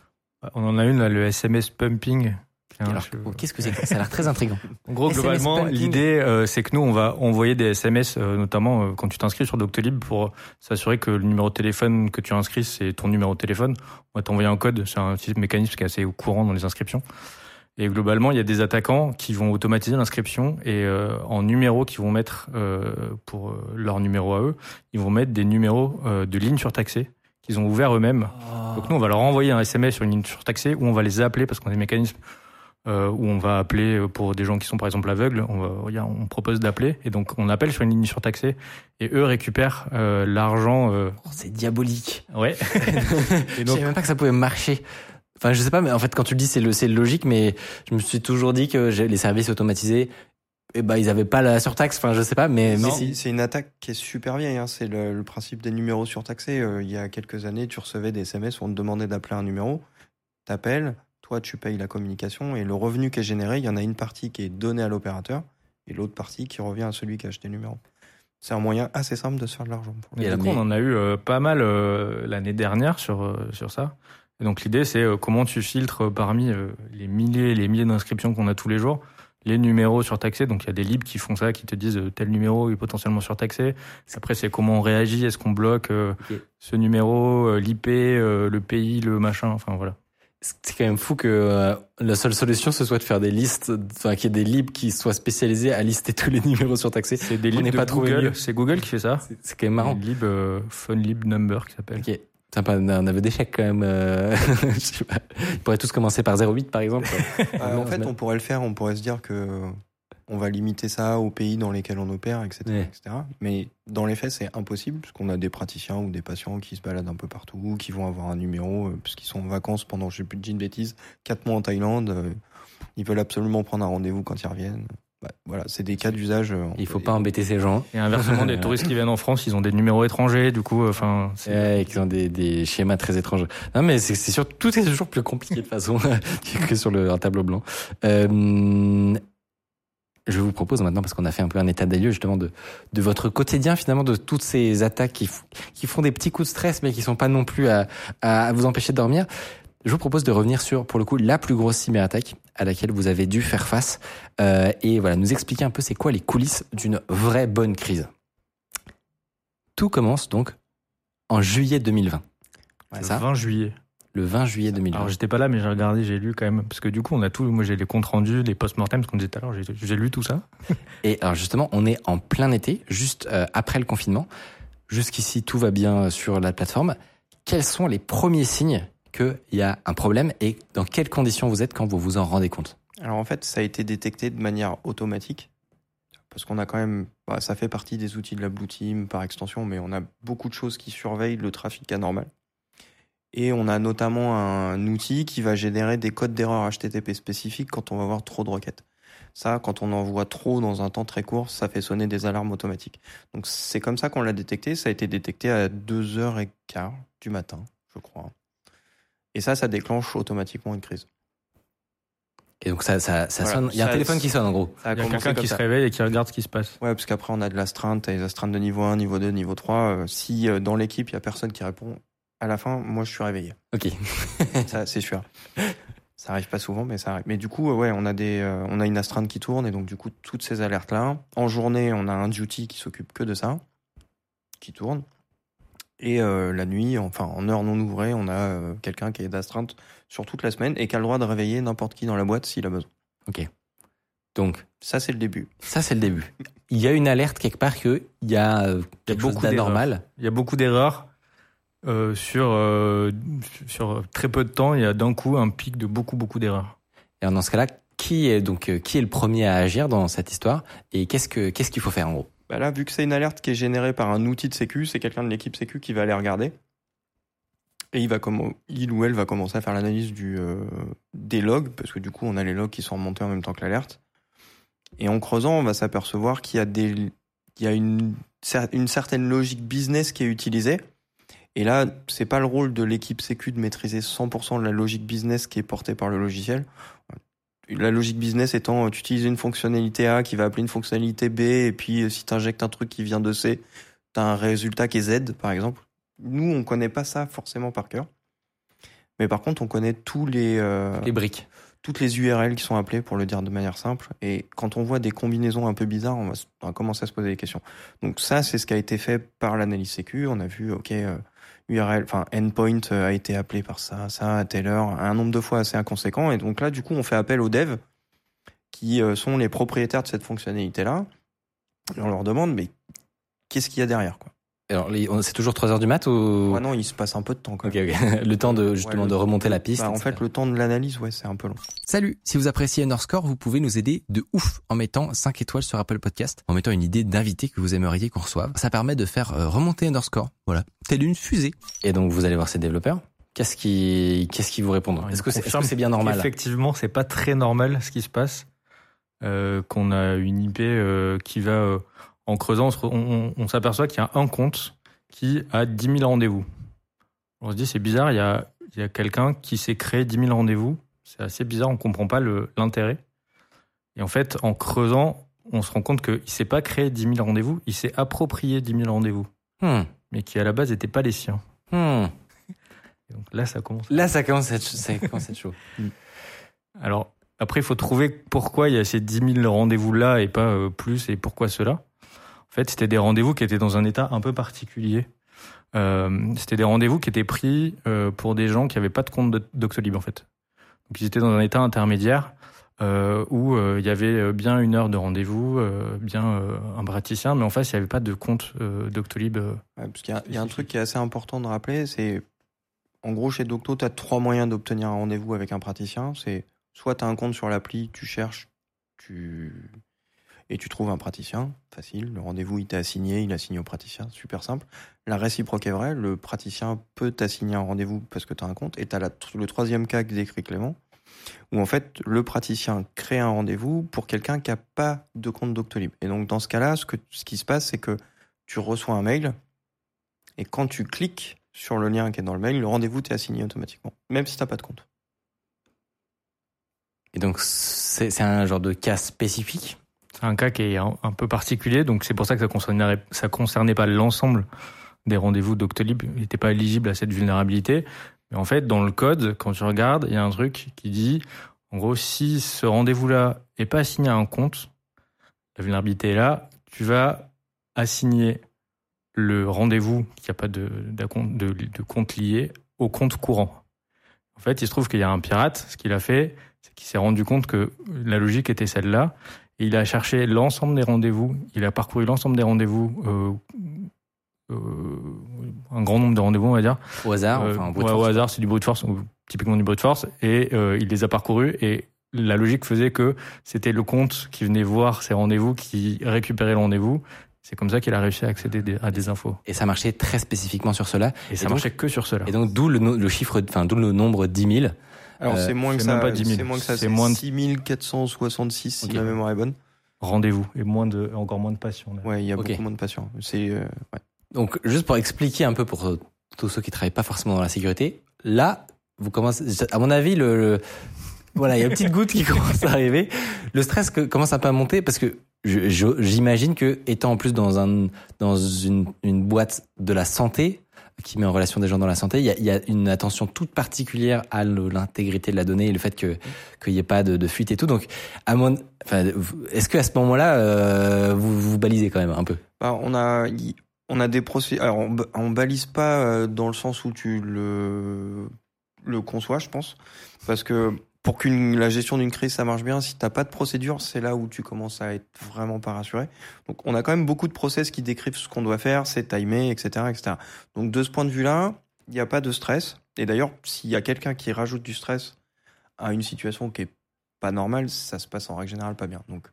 On en a une là, le SMS pumping. oh, Qu'est-ce que c'est que ça? A l'air très intriguant. [LAUGHS] En gros, SMS globalement, l'idée, euh, c'est que nous, on va envoyer des SMS, euh, notamment euh, quand tu t'inscris sur Doctolib, pour s'assurer que le numéro de téléphone que tu as inscrit, c'est ton numéro de téléphone. On va t'envoyer un code. C'est un petit mécanisme qui est assez courant dans les inscriptions. Et globalement, il y a des attaquants qui vont automatiser l'inscription et euh, en numéros qu'ils vont mettre euh, pour euh, leur numéro à eux, ils vont mettre des numéros euh, de ligne surtaxée qu'ils ont ouverts eux-mêmes. Donc nous, on va leur envoyer un SMS sur une ligne surtaxée ou on va les appeler parce qu'on a des mécanismes euh, où on va appeler euh, pour des gens qui sont par exemple aveugles. On, va, on propose d'appeler et donc on appelle sur une ligne surtaxée et eux récupèrent euh, l'argent. euh, Oh, c'est diabolique. ouais. [LAUGHS] Je savais même pas que ça pouvait marcher. Enfin, je sais pas, mais en fait, quand tu le dis, c'est le, c'est logique, mais je me suis toujours dit que les services automatisés eh ben ils avaient pas la surtaxe. Enfin, je sais pas, mais mais si. c'est une attaque qui est super vieille. Hein. C'est le, le principe des numéros surtaxés. Euh, il y a quelques années, tu recevais des SMS où on te demandait d'appeler un numéro. T'appelles, toi tu payes la communication et le revenu qui est généré, il y en a une partie qui est donnée à l'opérateur et l'autre partie qui revient à celui qui a acheté le numéro. C'est un moyen assez simple de se faire de l'argent. Et du coup, on en a eu euh, pas mal euh, l'année dernière sur euh, sur ça. Et donc l'idée, c'est euh, comment tu filtres parmi euh, les milliers et les milliers d'inscriptions qu'on a tous les jours les numéros surtaxés. Donc il y a des libres qui font ça, qui te disent euh, tel numéro est potentiellement surtaxé. Après, c'est comment on réagit. Est-ce qu'on bloque euh, Ok. ce numéro, l'IP, le pays, le machin? Enfin voilà. C'est quand même fou que euh, la seule solution ce soit de faire des listes, enfin qu'il y ait des libres qui soient spécialisés à lister tous les [LAUGHS] numéros surtaxés. C'est des On libres de pas. Google. C'est Google qui fait ça. C'est- quand même marrant. Lib euh, Fun Lib Number qui s'appelle. Sympa, un aveu d'échec quand même. euh, [LAUGHS] je sais pas. Ils pourraient tous commencer par 08 par exemple. [LAUGHS] Euh, en fait, on pourrait le faire, on pourrait se dire que on va limiter ça aux pays dans lesquels on opère, etc. Ouais. etc. Mais dans les faits, c'est impossible, parce qu'on a des praticiens ou des patients qui se baladent un peu partout, qui vont avoir un numéro, euh, parce qu'ils sont en vacances pendant, je sais plus, de une bêtise, quatre mois en Thaïlande. Ils veulent absolument prendre un rendez-vous quand ils reviennent. Bah, voilà, c'est des cas d'usage. euh, Il faut pas embêter ces gens. Et inversement, des [LAUGHS] touristes qui viennent en France, ils ont des numéros étrangers. Du coup, euh, enfin, Ouais, qui ont des, des schémas très étranges. Non, mais c'est c'est sûr, tout est toujours plus compliqué de façon [LAUGHS] que sur le, un tableau blanc. Euh, je vous propose maintenant, parce qu'on a fait un peu un état des lieux justement de, de votre quotidien finalement, de toutes ces attaques qui, qui font des petits coups de stress, mais qui sont pas non plus à, à vous empêcher de dormir. Je vous propose de revenir sur, pour le coup, la plus grosse cyberattaque à laquelle vous avez dû faire face, euh, et voilà, nous expliquer un peu c'est quoi les coulisses d'une vraie bonne crise. Tout commence donc en juillet 2020. C'est le ça 20 juillet. Le 20 juillet 2020. Alors j'étais pas là, mais j'ai regardé, j'ai lu quand même, parce que du coup on a tout. Moi j'ai les comptes rendus, les post-mortem, ce qu'on disait tout à l'heure. J'ai j'ai lu tout ça. [LAUGHS] Et alors justement, on est en plein été, juste euh, après le confinement. Jusqu'ici, tout va bien sur la plateforme. Quels sont les premiers signes qu'il y a un problème et dans quelles conditions vous êtes quand vous vous en rendez compte Alors en fait, ça a été détecté de manière automatique. Parce qu'on a quand même, bah, ça fait partie des outils de la Blue Team par extension, mais on a beaucoup de choses qui surveillent le trafic anormal. Et on a notamment un outil qui va générer des codes d'erreur HTTP spécifiques quand on va avoir trop de requêtes. Ça, quand on en voit trop dans un temps très court, ça fait sonner des alarmes automatiques. Donc c'est comme ça qu'on l'a détecté. Ça a été détecté à 2h15 du matin, je crois. Et ça, ça déclenche automatiquement une crise. Et donc ça, ça, ça Voilà. sonne. Il y a un téléphone qui sonne en gros. Il y a quelqu'un qui ça. se réveille et qui regarde ce qui se passe. Ouais, parce qu'après, on a de l'astreinte, t'as les astreintes de niveau 1, niveau 2, niveau 3. Euh, si euh, dans l'équipe, il y a personne qui répond, à la fin, moi, je suis réveillé. Ok. [LAUGHS] Ça, c'est sûr. Ça arrive pas souvent, mais ça arrive. Mais du coup, euh, ouais, on a des, euh, on a une astreinte qui tourne, et donc, du coup, toutes ces alertes-là. En journée, on a un duty qui s'occupe que de ça, qui tourne. Et euh, la nuit, enfin, en heure non ouvrée, on a euh, quelqu'un qui est d'astreinte sur toute la semaine et qui a le droit de réveiller n'importe qui dans la boîte s'il a besoin. Donc Ça, c'est le début. ça c'est le début. Il y a une alerte quelque part que il y a euh, quelque chose beaucoup d'anormal. Il y a beaucoup d'erreurs. Euh, sur, euh, sur très peu de temps, il y a d'un coup un pic de beaucoup, beaucoup d'erreurs. Et alors, dans ce cas-là, qui est donc qui est le premier à agir dans cette histoire et qu'est-ce que qu'est-ce qu'il faut faire en gros? Bah là, vu que c'est une alerte qui est générée par un outil de sécu, c'est quelqu'un de l'équipe sécu qui va aller regarder. Et il, va il ou elle va commencer à faire l'analyse euh, des logs, parce que du coup, on a les logs qui sont remontés en même temps que l'alerte. Et en creusant, on va s'apercevoir qu'il y a, des, il y a une, une certaine logique business qui est utilisée. Et là, c'est pas le rôle de l'équipe sécu de maîtriser 100% de la logique business qui est portée par le logiciel. La logique business étant, euh, tu utilises une fonctionnalité A qui va appeler une fonctionnalité B, et puis euh, si tu injectes un truc qui vient de C, tu as un résultat qui est Z, par exemple. Nous, on connaît pas ça forcément par cœur. Mais par contre, on connaît tous les, euh, Les briques. toutes les URL qui sont appelées, pour le dire de manière simple. Et quand on voit des combinaisons un peu bizarres, on va, s- on va commencer à se poser des questions. Donc ça, c'est ce qui a été fait par l'analyse sécu. On a vu, OK, euh, URL, enfin, endpoint euh, a été appelé par ça, ça, à telle heure, un nombre de fois assez inconséquent. Et donc là, du coup, on fait appel aux devs qui euh, sont les propriétaires de cette fonctionnalité-là. Et on leur demande, mais qu'est-ce qu'il y a derrière, quoi? Alors les- on- c'est toujours 3 heures du mat ou? Ouais, non, il se passe un peu de temps, quand même. [LAUGHS] Le temps de justement Ouais, de remonter la piste. Bah, en fait, le temps de l'analyse, ouais, c'est un peu long. Salut, si vous appréciez Underscore, vous pouvez nous aider de ouf en mettant 5 étoiles sur Apple Podcast, en mettant une idée d'invité que vous aimeriez qu'on reçoive. Ça permet de faire euh, remonter Underscore, voilà, telle une fusée. Et donc vous allez voir ces développeurs. Qu'est-ce qui qu'est-ce qui vous répondent Est-ce que c'est est-ce confirment que c'est bien normal? Effectivement, c'est pas très normal ce qui se passe. euh, qu'on a une IP euh, qui va euh, en creusant, on se- on, on s'aperçoit qu'il y a un compte qui a 10 000 rendez-vous. On se dit c'est bizarre, il y a, il y a quelqu'un qui s'est créé 10 000 rendez-vous. C'est assez bizarre, on comprend pas l'intérêt. Et en fait, en creusant, on se rend compte qu'il s'est pas créé 10 000 rendez-vous, il s'est approprié 10 000 rendez-vous, Hmm. mais qui à la base n'étaient pas les siens. Hmm. Et donc là, ça commence. Là, ça commence à être, ça commence à être chaud. [LAUGHS] Alors, après, il faut trouver pourquoi il y a ces 10 000 rendez-vous-là et pas euh, plus, et pourquoi cela. En fait, c'était des rendez-vous qui étaient dans un état un peu particulier. Euh, c'était des rendez-vous qui étaient pris euh, pour des gens qui n'avaient pas de compte de- Doctolib, en fait. Donc, ils étaient dans un état intermédiaire euh, où il y avait bien une heure de rendez-vous, bien un praticien, mais en face, il n'y avait pas de compte Doctolib. Ouais, parce qu'il y y a un truc qui est assez important de rappeler, c'est en gros chez Docto, tu as trois moyens d'obtenir un rendez-vous avec un praticien. C'est soit tu as un compte sur l'appli, tu cherches, tu et tu trouves un praticien, facile. Le rendez-vous il t'est assigné, il est assigné au praticien, super simple. La réciproque est vraie, le praticien peut t'assigner un rendez-vous parce que tu as un compte. Et tu as le troisième cas que décrit Clément, où en fait le praticien crée un rendez-vous pour quelqu'un qui n'a pas de compte Doctolib. Et donc dans ce cas-là, ce, ce qui se passe, c'est que tu reçois un mail et quand tu cliques sur le lien qui est dans le mail, le rendez-vous t'est assigné automatiquement, même si t'as pas de compte. Et donc, c'est un genre de cas spécifique? C'est un cas qui est un, peu particulier, donc c'est pour ça que ça concernait, concernait pas l'ensemble des rendez-vous Doctolib. Il n'était pas éligible à cette vulnérabilité. Mais en fait, dans le code, quand tu regardes, il y a un truc qui dit, en gros, si ce rendez-vous-là est pas assigné à un compte, la vulnérabilité est là, tu vas assigner le rendez-vous qui n'a pas de, compte lié au compte courant. En fait, il se trouve qu'il y a un pirate, ce qu'il a fait, c'est qu'il s'est rendu compte que la logique était celle-là, il a cherché l'ensemble des rendez-vous, il a parcouru l'ensemble des rendez-vous, euh, euh, un grand nombre de rendez-vous, on va dire. Au hasard, Euh, enfin, ouais, au hasard, c'est du brute force, typiquement du brute force, et il les a parcourus, et la logique faisait que c'était le compte qui venait voir ces rendez-vous, qui récupérait le rendez-vous. C'est comme ça qu'il a réussi à accéder à des infos. Et ça marchait très spécifiquement sur cela. Et ça donc- marchait que sur cela. Et donc, d'où le chiffre, enfin, d'où le nombre 10 000. Alors Euh, c'est moins que ça, même pas 10 000, c'est moins que ça, c'est moins de- 6466 si Ok. la mémoire est bonne. Rendez-vous, et moins de, encore moins de passion. là. Ouais, il y a beaucoup moins de patients. C'est euh, ouais. Donc, juste pour expliquer un peu pour tous ceux qui travaillent pas forcément dans la sécurité, là, vous commencez, à mon avis, le, le- voilà, il y a une petite goutte qui [LAUGHS] commence à arriver. Le stress que, commence un peu à monter parce que j'imagine que étant en plus dans un dans une, une boîte de la santé qui met en relation des gens dans la santé, il y a, une attention toute particulière à l'intégrité de la donnée et le fait que qu'il n'y ait pas de, fuite et tout. Donc, est-ce que à ce moment-là, euh, vous vous balisez quand même un peu? Bah, on a on a des procédures. Alors on, on balise pas euh, dans le sens où tu le le conçois, je pense, parce que pour qu'une la gestion d'une crise ça marche bien, si t'as pas de procédure, c'est là où tu commences à être vraiment pas rassuré. Donc on a quand même beaucoup de process qui décrivent ce qu'on doit faire, c'est timé, etc., etc. Donc de ce point de vue-là, il n'y a pas de stress. Et d'ailleurs, s'il y a quelqu'un qui rajoute du stress à une situation qui est pas normale, ça se passe en règle générale pas bien. Donc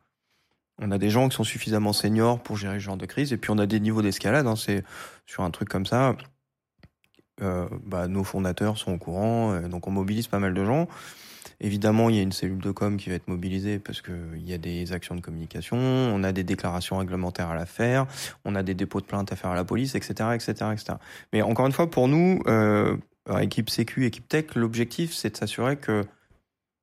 on a des gens qui sont suffisamment seniors pour gérer ce genre de crise, et puis on a des niveaux d'escalade. Hein, c'est sur un truc comme ça. Euh, bah, nos fondateurs sont au courant, euh, donc on mobilise pas mal de gens. Évidemment, il y a une cellule de com qui va être mobilisée parce que il y a des actions de communication, on a des déclarations réglementaires à la faire, on a des dépôts de plaintes à faire à la police, etc., etc., etc. Mais encore une fois, pour nous, euh, équipe sécu, équipe tech, l'objectif, c'est de s'assurer que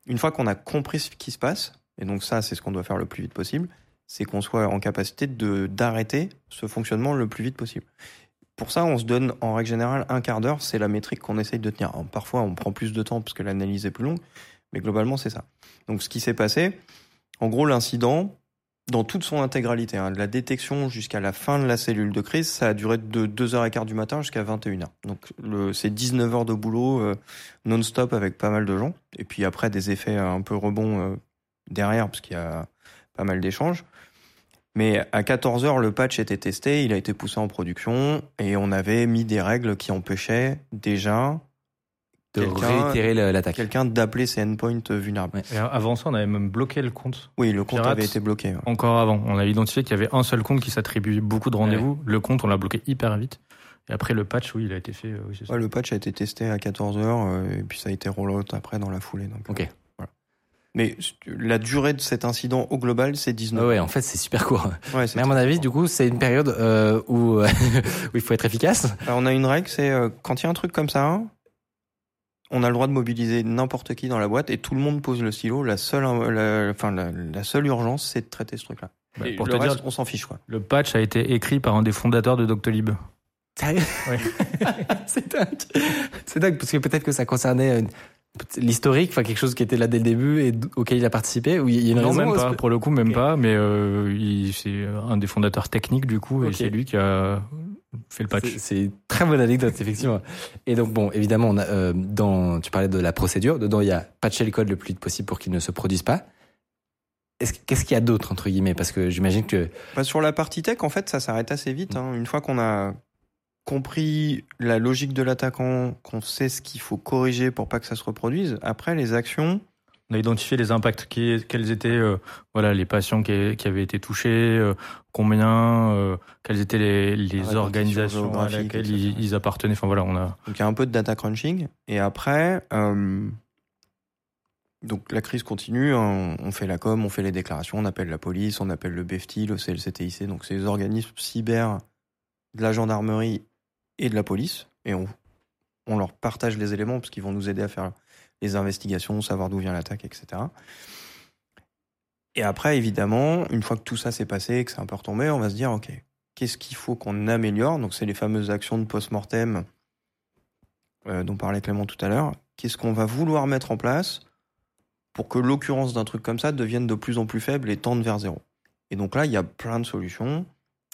une fois qu'on a compris ce qui se passe, et donc ça, c'est ce qu'on doit faire le plus vite possible, c'est qu'on soit en capacité d'arrêter ce fonctionnement le plus vite possible. Pour ça, on se donne en règle générale un quart d'heure, c'est la métrique qu'on essaye de tenir. Parfois, on prend plus de temps parce que l'analyse est plus longue, mais globalement, c'est ça. Donc, ce qui s'est passé, en gros, l'incident, dans toute son intégralité, hein, de la détection jusqu'à la fin de la cellule de crise, ça a duré de 2h15 du matin jusqu'à 21h. Donc, c'est 19 heures de boulot euh, non-stop avec pas mal de gens. Et puis après, des effets un peu rebonds euh, derrière, parce qu'il y a pas mal d'échanges. Mais à 14 heures, le patch était testé, il a été poussé en production et on avait mis des règles qui empêchaient déjà de Quelqu'un- réitérer l'attaque quelqu'un d'appeler ses endpoints vulnérables. Ouais. Et avant ça, on avait même bloqué le compte. Oui, le compte Pirates. avait été bloqué. ouais. Encore avant, on avait identifié qu'il y avait un seul compte qui s'attribuait beaucoup de rendez-vous. Le compte, on l'a bloqué hyper vite. Et après, le patch, oui, il a été fait. euh, oui, ça. Le patch a été testé à 14 heures euh, et puis ça a été rollout après dans la foulée. Donc, Ok. Mais la durée de cet incident au global, c'est 19 Ouais, ouais, en fait, c'est super court. Ouais, Mais à mon avis, court. du coup, c'est une période euh, où, [LAUGHS] où il faut être efficace. Alors, on a une règle, c'est euh, quand il y a un truc comme ça, on a le droit de mobiliser n'importe qui dans la boîte et tout le monde pose le stylo. La seule, euh, la, enfin, la, la seule urgence, c'est de traiter ce truc-là. Bah, pour le te reste, dire, on s'en fiche, quoi. le patch a été écrit par un des fondateurs de Doctolib. Sérieux Ouais. [LAUGHS] C'est dingue. C'est dingue parce que peut-être que ça concernait une- l'historique, enfin quelque chose qui était là dès le début et auquel il a participé. Ou il y a une non, raison même pas. Pour le coup, même pas. Mais euh, il- c'est un des fondateurs techniques du coup, et c'est lui qui a fait le patch. C'est- une très bonne anecdote, effectivement. Et donc, bon, évidemment, on a, euh, dans, tu parlais de la procédure. Dedans, il y a patcher le code le plus vite possible pour qu'il ne se produise pas. Est-ce que- Qu'est-ce qu'il y a d'autre, entre guillemets? Parce que j'imagine que. Bah, sur la partie tech, en fait, ça s'arrête assez vite. hein. Une fois qu'on a compris la logique de l'attaquant, qu'on sait ce qu'il faut corriger pour pas que ça se reproduise, après, les actions, On a identifié les impacts, qui, quels étaient euh, voilà, les patients qui, qui avaient été touchés, euh, combien, euh, quelles étaient les, organisations à etc. ils, ils appartenaient. Enfin voilà, on a. Donc il y a un peu de data crunching. Et après, donc la crise continue, hein, on fait la com, on fait les déclarations, on appelle la police, on appelle le BFT, le CLCTIC, donc les organismes cyber de la gendarmerie et de la police. Et on, on leur partage les éléments parce qu'ils vont nous aider à faire les investigations, savoir d'où vient l'attaque, etc. Et après, évidemment, une fois que tout ça s'est passé, que c'est un peu retombé, on va se dire, OK, qu'est-ce qu'il faut qu'on améliore? Donc c'est les fameuses actions de post-mortem euh, dont parlait Clément tout à l'heure, qu'est-ce qu'on va vouloir mettre en place pour que l'occurrence d'un truc comme ça devienne de plus en plus faible et tende vers zéro? Et donc là, il y a plein de solutions.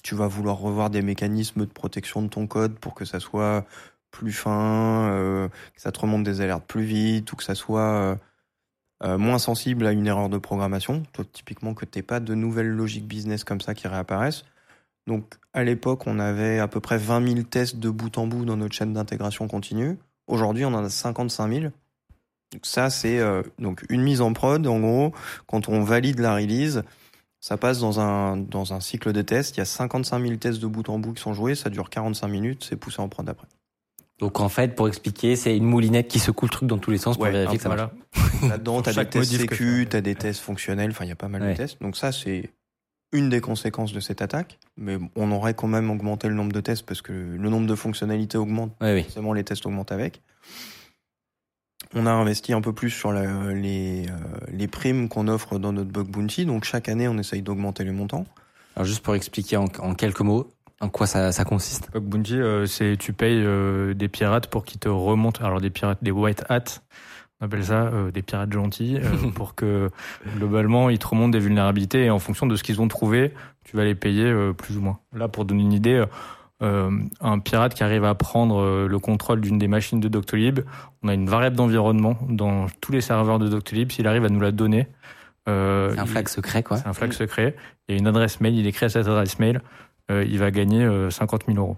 Tu vas vouloir revoir des mécanismes de protection de ton code pour que ça soit plus fin, euh, que ça te remonte des alertes plus vite ou que ça soit euh, euh, moins sensible à une erreur de programmation. Toi, typiquement, que t'aies pas de nouvelles logiques business comme ça qui réapparaissent. Donc, à l'époque, on avait à peu près 20 000 tests de bout en bout dans notre chaîne d'intégration continue. Aujourd'hui, on en a 55 000. Donc ça, c'est donc une mise en prod. En gros, quand on valide la release, ça passe dans un, dans un cycle de tests. Il y a 55 000 tests de bout en bout qui sont joués. Ça dure 45 minutes. C'est poussé en prod après. Donc, en fait, pour expliquer, c'est une moulinette qui secoue le truc dans tous les sens pour Ouais, vérifier que ça marche. Là-dedans, t'as des tests sécu, tu- t'as des tests fonctionnels. Enfin, il y a pas mal Ouais. de tests. Donc ça, c'est une des conséquences de cette attaque. Mais on aurait quand même augmenté le nombre de tests parce que le nombre de fonctionnalités augmente. Oui, oui. Forcément, les tests augmentent avec. On a investi un peu plus sur la- les, euh, les primes qu'on offre dans notre bug bounty. Donc chaque année, on essaye d'augmenter les montants. Alors, juste pour expliquer en, en quelques mots en quoi ça, ça consiste. Bug Bounty, euh, c'est tu payes euh, des pirates pour qu'ils te remontent. Alors des pirates, des white hats, on appelle ça euh, des pirates gentils, euh, [LAUGHS] pour que globalement ils te remontent des vulnérabilités et en fonction de ce qu'ils ont trouvé, tu vas les payer euh, plus ou moins. Là, pour donner une idée, euh, un pirate qui arrive à prendre euh, le contrôle d'une des machines de Doctolib, on a une variable d'environnement dans tous les serveurs de Doctolib. S'il arrive à nous la donner, euh, C'est un il- flag secret, quoi. c'est un flag secret. Il y a une adresse mail, il écrit à cette adresse mail, euh, il va gagner euh, 50 000 euros.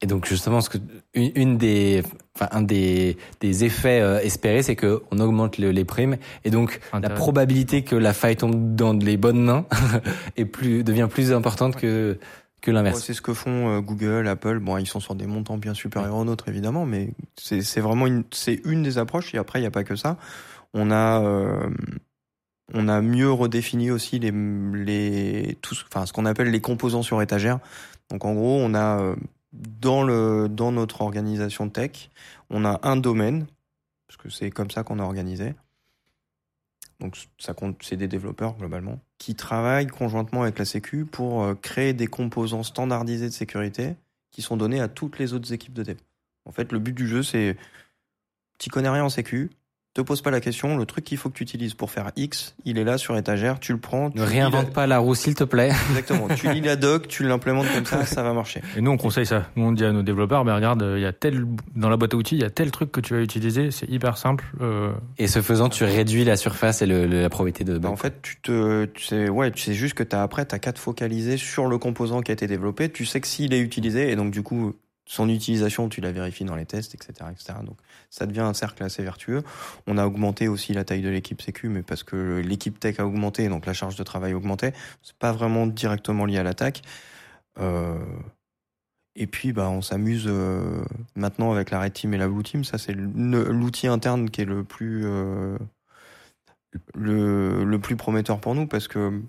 Et donc justement, ce que une, une des, enfin un des des effets euh, espérés, c'est que on augmente le- les primes et donc la probabilité que la faille tombe dans les bonnes mains [LAUGHS] est plus devient plus importante que que Ouais, l'inverse. c'est ce que font euh, Google, Apple. Bon, ils sont sur des montants bien supérieurs aux nôtres, évidemment, mais c'est vraiment une, c'est une des approches. Et après, il n'y a pas que ça. On a, euh, on a mieux redéfini aussi les, les, tout, ce- enfin, ce qu'on appelle les composants sur étagère. Donc, en gros, on a euh, dans le, dans notre organisation tech, on a un domaine, parce que c'est comme ça qu'on a organisé. Donc, ça compte, c'est des développeurs globalement qui travaillent conjointement avec la Sécu pour euh, créer des composants standardisés de sécurité qui sont donnés à toutes les autres équipes de dev. En fait, le but du jeu, c'est tu connais rien en Sécu, te pose pas la question, le truc qu'il faut que tu utilises pour faire X, il est là sur étagère, tu le prends. tu Ne réinvente la- pas la roue, s'il te plaît. [LAUGHS] Exactement. tu lis la doc, tu l'implémentes comme ça, ça va marcher. Et nous, on conseille ça. Nous, on dit à nos développeurs, mais regarde, il y a tel, dans la boîte à outils, il y a tel truc que tu vas utiliser, c'est hyper simple. euh, Et ce faisant, tu réduis la surface et le, le- la probabilité de. Bah, en fait, tu te, tu sais, ouais, tu sais juste que t'as après, t'as qu'à te focaliser sur le composant qui a été développé. Tu sais que s'il est utilisé, et donc du coup, son utilisation, tu la vérifies dans les tests, etc., etc. Donc, ça devient un cercle assez vertueux. On a augmenté aussi la taille de l'équipe Sécu, mais parce que l'équipe tech a augmenté, donc la charge de travail a augmenté. C'est pas vraiment directement lié à l'attaque. Euh, et puis, bah, on s'amuse euh, maintenant avec la Red Team et la Blue Team. Ça, c'est l'outil interne qui est le plus euh, le, le plus prometteur pour nous parce que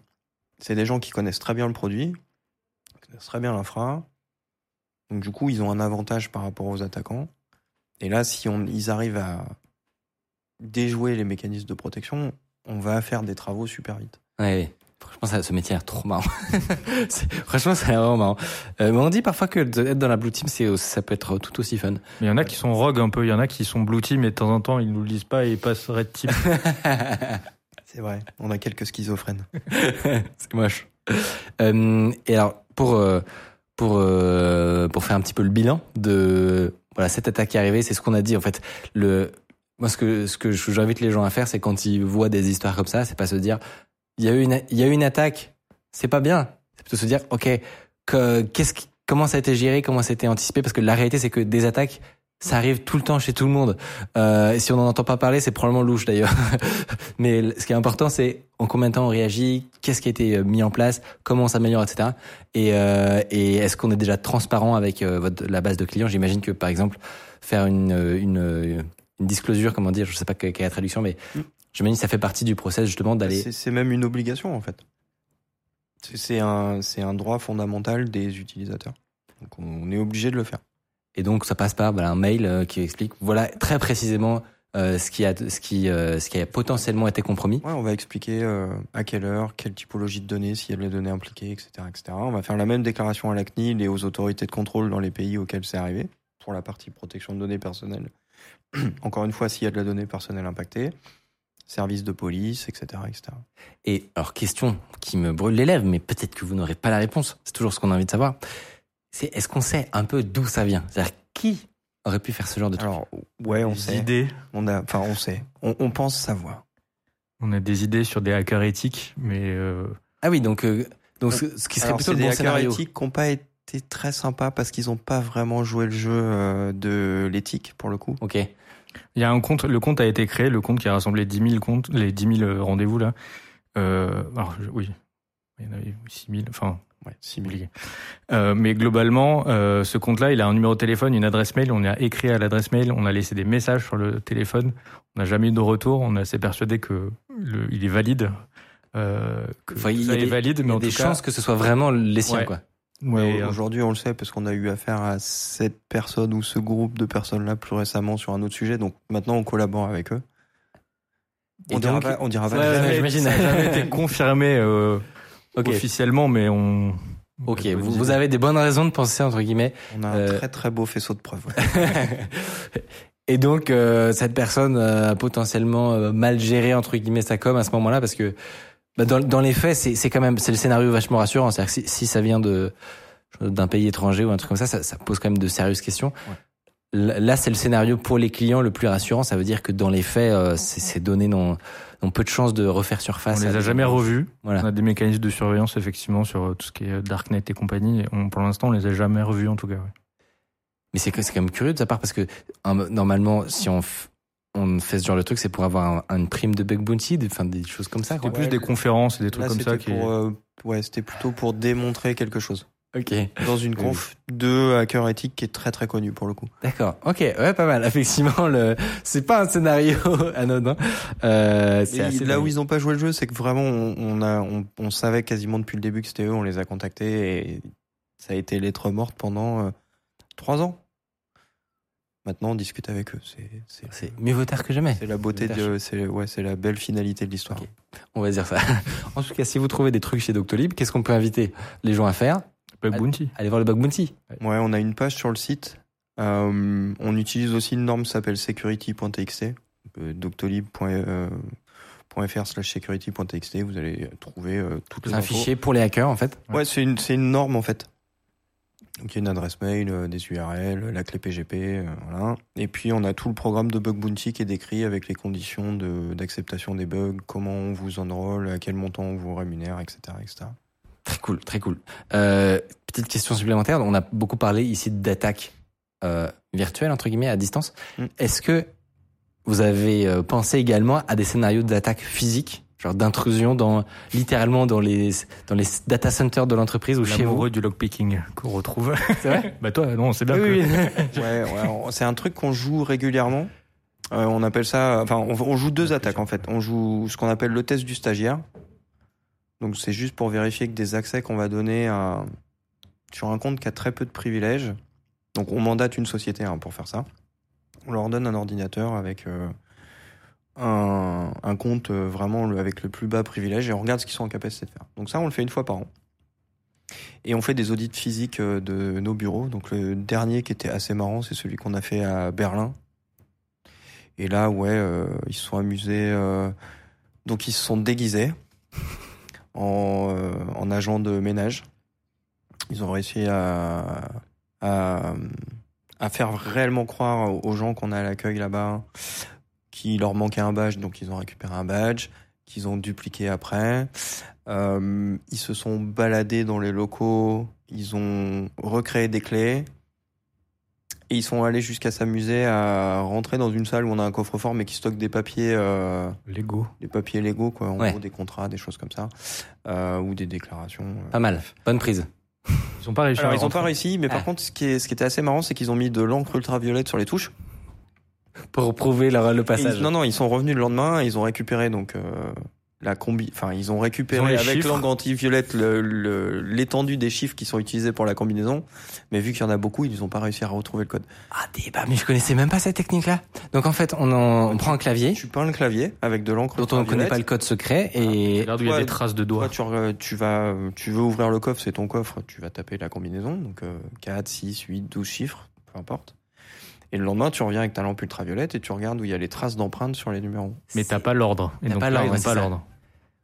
c'est des gens qui connaissent très bien le produit, connaissent très bien l'infra. Donc du coup, ils ont un avantage par rapport aux attaquants. Et là, si on, ils arrivent à déjouer les mécanismes de protection, on va faire des travaux super vite. Ouais. Franchement, ça, ce métier est trop marrant. [LAUGHS] Franchement, c'est vraiment marrant. Euh, mais on dit parfois que de- être dans la blue team, c'est, ça peut être tout aussi fun. Mais il y en a qui sont rogue un peu, il y en a qui sont blue team et de temps en temps ils nous le disent pas et ils passent red team. [LAUGHS] C'est vrai. On a quelques schizophrènes. [LAUGHS] c'est moche. Euh, et alors, pour, euh, pour, euh, pour faire un petit peu le bilan de voilà, cette attaque est arrivée, c'est ce qu'on a dit. En fait, le, moi, ce que, ce que j'invite les gens à faire, c'est quand ils voient des histoires comme ça, c'est pas se dire, il y a eu une, il y a eu une attaque, c'est pas bien. C'est plutôt se dire, OK, que, qu'est-ce comment ça a été géré, comment ça a été anticipé, parce que la réalité, c'est que des attaques, ça arrive tout le temps chez tout le monde. Euh, si on n'en entend pas parler, c'est probablement louche d'ailleurs. [LAUGHS] Mais ce qui est important, c'est en combien de temps on réagit, qu'est-ce qui a été mis en place, comment on s'améliore, etc. Et, euh, et est-ce qu'on est déjà transparent avec euh, votre, la base de clients? J'imagine que par exemple faire une, une, une disclosure, comment dire, je sais pas quelle est la traduction, mais Mm. j'imagine que ça fait partie du process justement d'aller. C'est même une obligation en fait. C'est- un, c'est un droit fondamental des utilisateurs. Donc on est obligé de le faire. Et donc ça passe par voilà, un mail euh, qui explique voilà très précisément euh, ce qui a ce qui euh, ce qui a potentiellement été compromis. Ouais, on va expliquer euh, à quelle heure, quelle typologie de données, s'il y a des données impliquées, etc., etc. On va faire la même déclaration à la CNIL et aux autorités de contrôle dans les pays auxquels c'est arrivé pour la partie protection de données personnelles. [CLEARS THROAT] Encore une fois, s'il y a de la donnée personnelle impactée, service de police, etc., etc. Et alors question qui me brûle les lèvres, mais peut-être que vous n'aurez pas la réponse. C'est toujours ce qu'on a envie de savoir. C'est est-ce qu'on sait un peu d'où ça vient? C'est-à-dire qui aurait pu faire ce genre de truc Alors, ouais, on des sait. idées, On a, enfin, on sait. On, on pense savoir. on a des idées sur des hackers éthiques, mais euh, Ah oui, donc euh, donc ce, ce qui serait Alors, plutôt des hackers éthiques qui n'ont pas été très sympas parce qu'ils n'ont pas vraiment joué le jeu euh, de l'éthique pour le coup. Ok. il y a un compte, le compte a été créé, le compte qui a rassemblé 10 000 comptes, les 10 000 rendez-vous là. Euh, alors oui, il y en avait 6 000, enfin Ouais, si oublié. Euh, mais globalement, euh, ce compte-là, il a un numéro de téléphone, une adresse mail. On a écrit à l'adresse mail, on a laissé des messages sur le téléphone. On n'a jamais eu de retour. On est assez persuadé que le, il est valide. Euh, que Enfin, il y ça a est des- valide, Il y mais a en des tout cas, chances que ce soit vraiment les siens, Ouais. quoi. Ouais, mais, Aujourd'hui, on le sait parce qu'on a eu affaire à cette personne ou ce groupe de personnes-là plus récemment sur un autre sujet. Donc maintenant, on collabore avec eux. Et on, dira donc- pas, on dira Ouais, j'imagine. ça n'a jamais été [LAUGHS] confirmé euh, Ok. officiellement, mais on. Ok. Vous, avez des bonnes raisons de penser entre guillemets. on a un Euh, très très beau faisceau de preuves. ouais. [LAUGHS] Et donc euh, cette personne euh, a potentiellement euh, mal géré entre guillemets sa com à ce moment-là parce que bah, dans, dans les faits c'est c'est quand même c'est le scénario vachement rassurant. C'est-à-dire que si, si ça vient de d'un pays étranger ou un truc comme ça, ça, ça pose quand même de sérieuses questions. Là, là, c'est le scénario pour les clients le plus rassurant. Ça veut dire que dans les faits, euh, ces, données n'ont ont peu de chances de refaire surface. On les à a jamais revus. Voilà. On a des mécanismes de surveillance effectivement sur euh, tout ce qui est Darknet et compagnie. Et on- pour l'instant, on les a jamais revus en tout cas. ouais. Mais c'est quand même curieux de sa part parce que un- normalement, si on f- on fait ce genre de truc, c'est pour avoir un, une prime de bug bounty, des- enfin des choses comme ça. Quoi. C'était plus des conférences et des trucs Là, comme ça. Qui... euh, ouais, c'était plutôt pour démontrer quelque chose. Ok. Dans une Oui, conf de hacker éthique qui est très très connue pour le coup. D'accord. Ok. Ouais, pas mal. [LAUGHS] Effectivement, le c'est pas un scénario [LAUGHS] anodin. Euh, c'est assez là où ils n'ont pas joué le jeu, c'est que vraiment on, a, on, on savait quasiment depuis le début que c'était eux, on les a contactés et ça a été lettre morte pendant euh, trois ans. Maintenant, on discute avec eux. C'est, mieux vaut tard que jamais. c'est la beauté de, c'est, ouais, c'est la belle finalité de l'histoire. Ok. On va dire ça. [LAUGHS] en tout cas, si vous trouvez des trucs chez Doctolib, qu'est-ce qu'on peut inviter les gens à faire? Bug Bounty. Allez voir le bug bounty. Ouais, on a une page sur le site. Euh, on utilise aussi une norme qui s'appelle security.txt. Euh, Doctolib.fr slash security.txt. Vous allez trouver euh, toutes les C'est un infos. fichier pour les hackers en fait. Ouais, c'est une, c'est une norme en fait. Donc il y a une adresse mail, euh, des URL, la clé PGP, euh, voilà. Et puis on a tout le programme de bug bounty qui est décrit avec les conditions de, d'acceptation des bugs, comment on vous enrôle, à quel montant on vous rémunère, etc., etc. Très cool, très cool. Euh, petite question supplémentaire. On a beaucoup parlé ici d'attaques euh, virtuelles entre guillemets à distance. Mm. Est-ce que vous avez euh, pensé également à des scénarios d'attaques physiques, genre d'intrusion dans littéralement dans les dans les data centers de l'entreprise ou chez vous? Du lockpicking qu'on retrouve. C'est vrai? [LAUGHS] Bah toi, non, c'est bien. Oui, que- oui. [LAUGHS] Ouais, ouais, c'est un truc qu'on joue régulièrement. Euh, on appelle ça, enfin, on, on joue deux attaques en fait. On joue ce qu'on appelle le test du stagiaire. Donc c'est juste pour vérifier que des accès qu'on va donner à, sur un compte qui a très peu de privilèges. Donc on mandate une société hein, pour faire ça. On leur donne un ordinateur avec euh, un, compte euh, vraiment avec le plus bas privilège et on regarde ce qu'ils sont en capacité de faire. Donc ça, on le fait une fois par an. Et on fait des audits physiques euh, de nos bureaux. Donc le dernier qui était assez marrant, c'est celui qu'on a fait à Berlin. Et là, ouais, ils se sont amusés. donc ils se sont déguisés en, euh, en agents de ménage. Ils ont réussi à, à, à faire réellement croire aux gens qu'on a à l'accueil là-bas qu'il leur manquait un badge, donc ils ont récupéré un badge, qu'ils ont dupliqué après. Euh, ils se sont baladés dans les locaux, ils ont recréé des clés. Et ils sont allés jusqu'à s'amuser à rentrer dans une salle où on a un coffre-fort mais qui stocke des papiers euh, Lego. des papiers légaux, quoi, en Ouais. gros des contrats, des choses comme ça, euh, ou des déclarations. euh. Pas mal. Bonne prise. Ils ont pas réussi. Alors à ils ont pas réussi, mais par Ah. contre ce qui, est, ce qui était assez marrant, c'est qu'ils ont mis de l'encre ultraviolette sur les touches. Pour prouver leur, le passage. ils- non non, ils sont revenus le lendemain, ils ont récupéré donc euh, la combi, enfin ils ont récupéré Ils ont les avec l'encre anti-violette le- le- l'étendue des chiffres qui sont utilisés pour la combinaison, mais vu qu'il y en a beaucoup, ils n'ont pas réussi à retrouver le code. Ah, débat, mais je connaissais même pas cette technique-là. Donc en fait, on, en- on prend un clavier Tu peins le clavier avec de l'encre dont on ne connaît pas le code secret et Regarde où il y a des traces de Toi, doigts. tu, re- tu vas, tu veux ouvrir le coffre, c'est ton coffre, tu vas taper la combinaison, donc euh, 4, 6, 8, 12 chiffres, peu importe. Et le lendemain, tu reviens avec ta lampe ultraviolette et tu regardes où il y a les traces d'empreintes sur les numéros. Mais t'as pas l'ordre. Et donc pas l'ordre.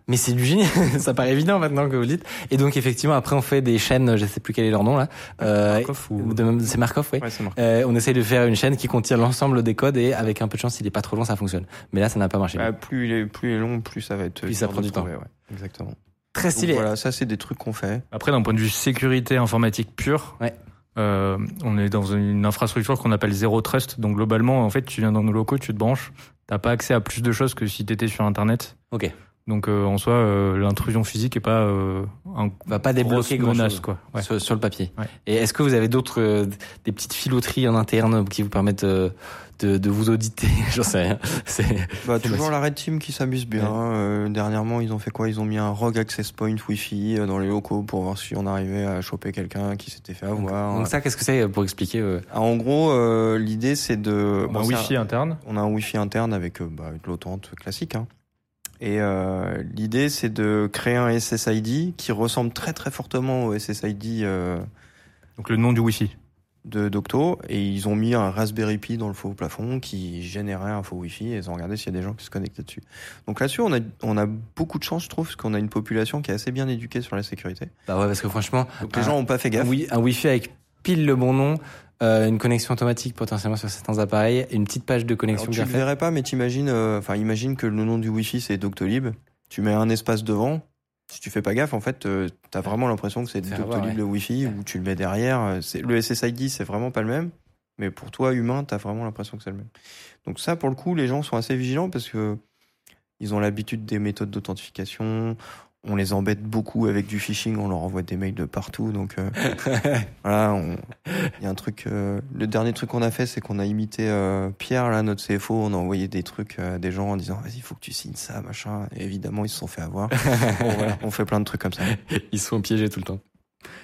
Mais c'est du génie, [LAUGHS] ça paraît évident maintenant que vous le dites. Et donc effectivement, après on fait des chaînes, je sais plus quel est leur nom là. Euh, Markov ou- c'est Markov, oui. Ouais, c'est marqué. Euh, on essaye de faire une chaîne qui contient l'ensemble des codes et avec un peu de chance, s'il est pas trop long, ça fonctionne. Mais là, ça n'a pas marché. Bah, plus il est, plus il est long, plus ça va être. Plus ça prend du temps. trouver, ouais. Exactement. Très Donc stylé. voilà, ça c'est des trucs qu'on fait. Après, d'un point de vue sécurité informatique pure, Ouais. Euh, on est dans une infrastructure qu'on appelle zéro trust. Donc globalement, en fait, tu viens dans nos locaux, tu te branches, t'as pas accès à plus de choses que si t'étais sur Internet. Ok. Donc euh, en soi, euh, l'intrusion physique est pas euh, un Va pas débloquer grand menace chose quoi. Ouais. sur, sur le papier. Ouais. Et est-ce que vous avez d'autres, euh, des petites filouteries en interne qui vous permettent euh, de, de vous auditer [LAUGHS] J'en sais rien. [LAUGHS] C'est Bah, C'est toujours la Red Team qui s'amuse bien. Euh, dernièrement, ils ont fait quoi? Ils ont mis un Rogue Access Point Wi-Fi euh, dans les locaux pour voir si on arrivait à choper quelqu'un qui s'était fait avoir. donc ça, qu'est-ce que c'est pour expliquer euh, Ah, en gros, euh, l'idée c'est de. On a un Wi-Fi interne. On a un Wi-Fi interne avec euh, bah, de l'autente classique. Hein. Et euh, l'idée, c'est de créer un SSID qui ressemble très très fortement au SSID euh, Donc le nom du Wi-Fi. De d'Octo. Et ils ont mis un Raspberry Pi dans le faux plafond qui générait un faux Wi-Fi. Et ils ont regardé s'il y a des gens qui se connectaient dessus. Donc là-dessus, on a, on a beaucoup de chance, je trouve, parce qu'on a une population qui est assez bien éduquée sur la sécurité. Bah ouais, parce que franchement, Donc les un- gens ont pas fait gaffe. un, wi- un Wi-Fi avec pile le bon nom, euh, une connexion automatique potentiellement sur certains appareils, une petite page de Alors, connexion tu bien le faite. verrais pas, mais t'imagines, euh, enfin, imagine que le nom du Wi-Fi c'est Doctolib. Tu mets un espace devant. Si tu fais pas gaffe, en fait, euh, t'as vraiment l'impression que c'est Faire Doctolib ouais. le Wi-Fi ou tu le mets derrière. euh, C'est le SSID, c'est vraiment pas le même. Mais pour toi, humain, t'as vraiment l'impression que c'est le même. Donc ça, pour le coup, les gens sont assez vigilants parce que ils ont l'habitude des méthodes d'authentification. On les embête beaucoup avec du phishing. On leur envoie des mails de partout. Donc euh, [LAUGHS] voilà, il y a un truc. euh, le dernier truc qu'on a fait, c'est qu'on a imité euh, Pierre, là, notre CFO. On a envoyé des trucs à des gens en disant vas-y, il faut que tu signes ça, machin. Et évidemment, ils se sont fait avoir. [LAUGHS] Bon, voilà, on fait plein de trucs comme ça. Ils se font piéger tout le temps.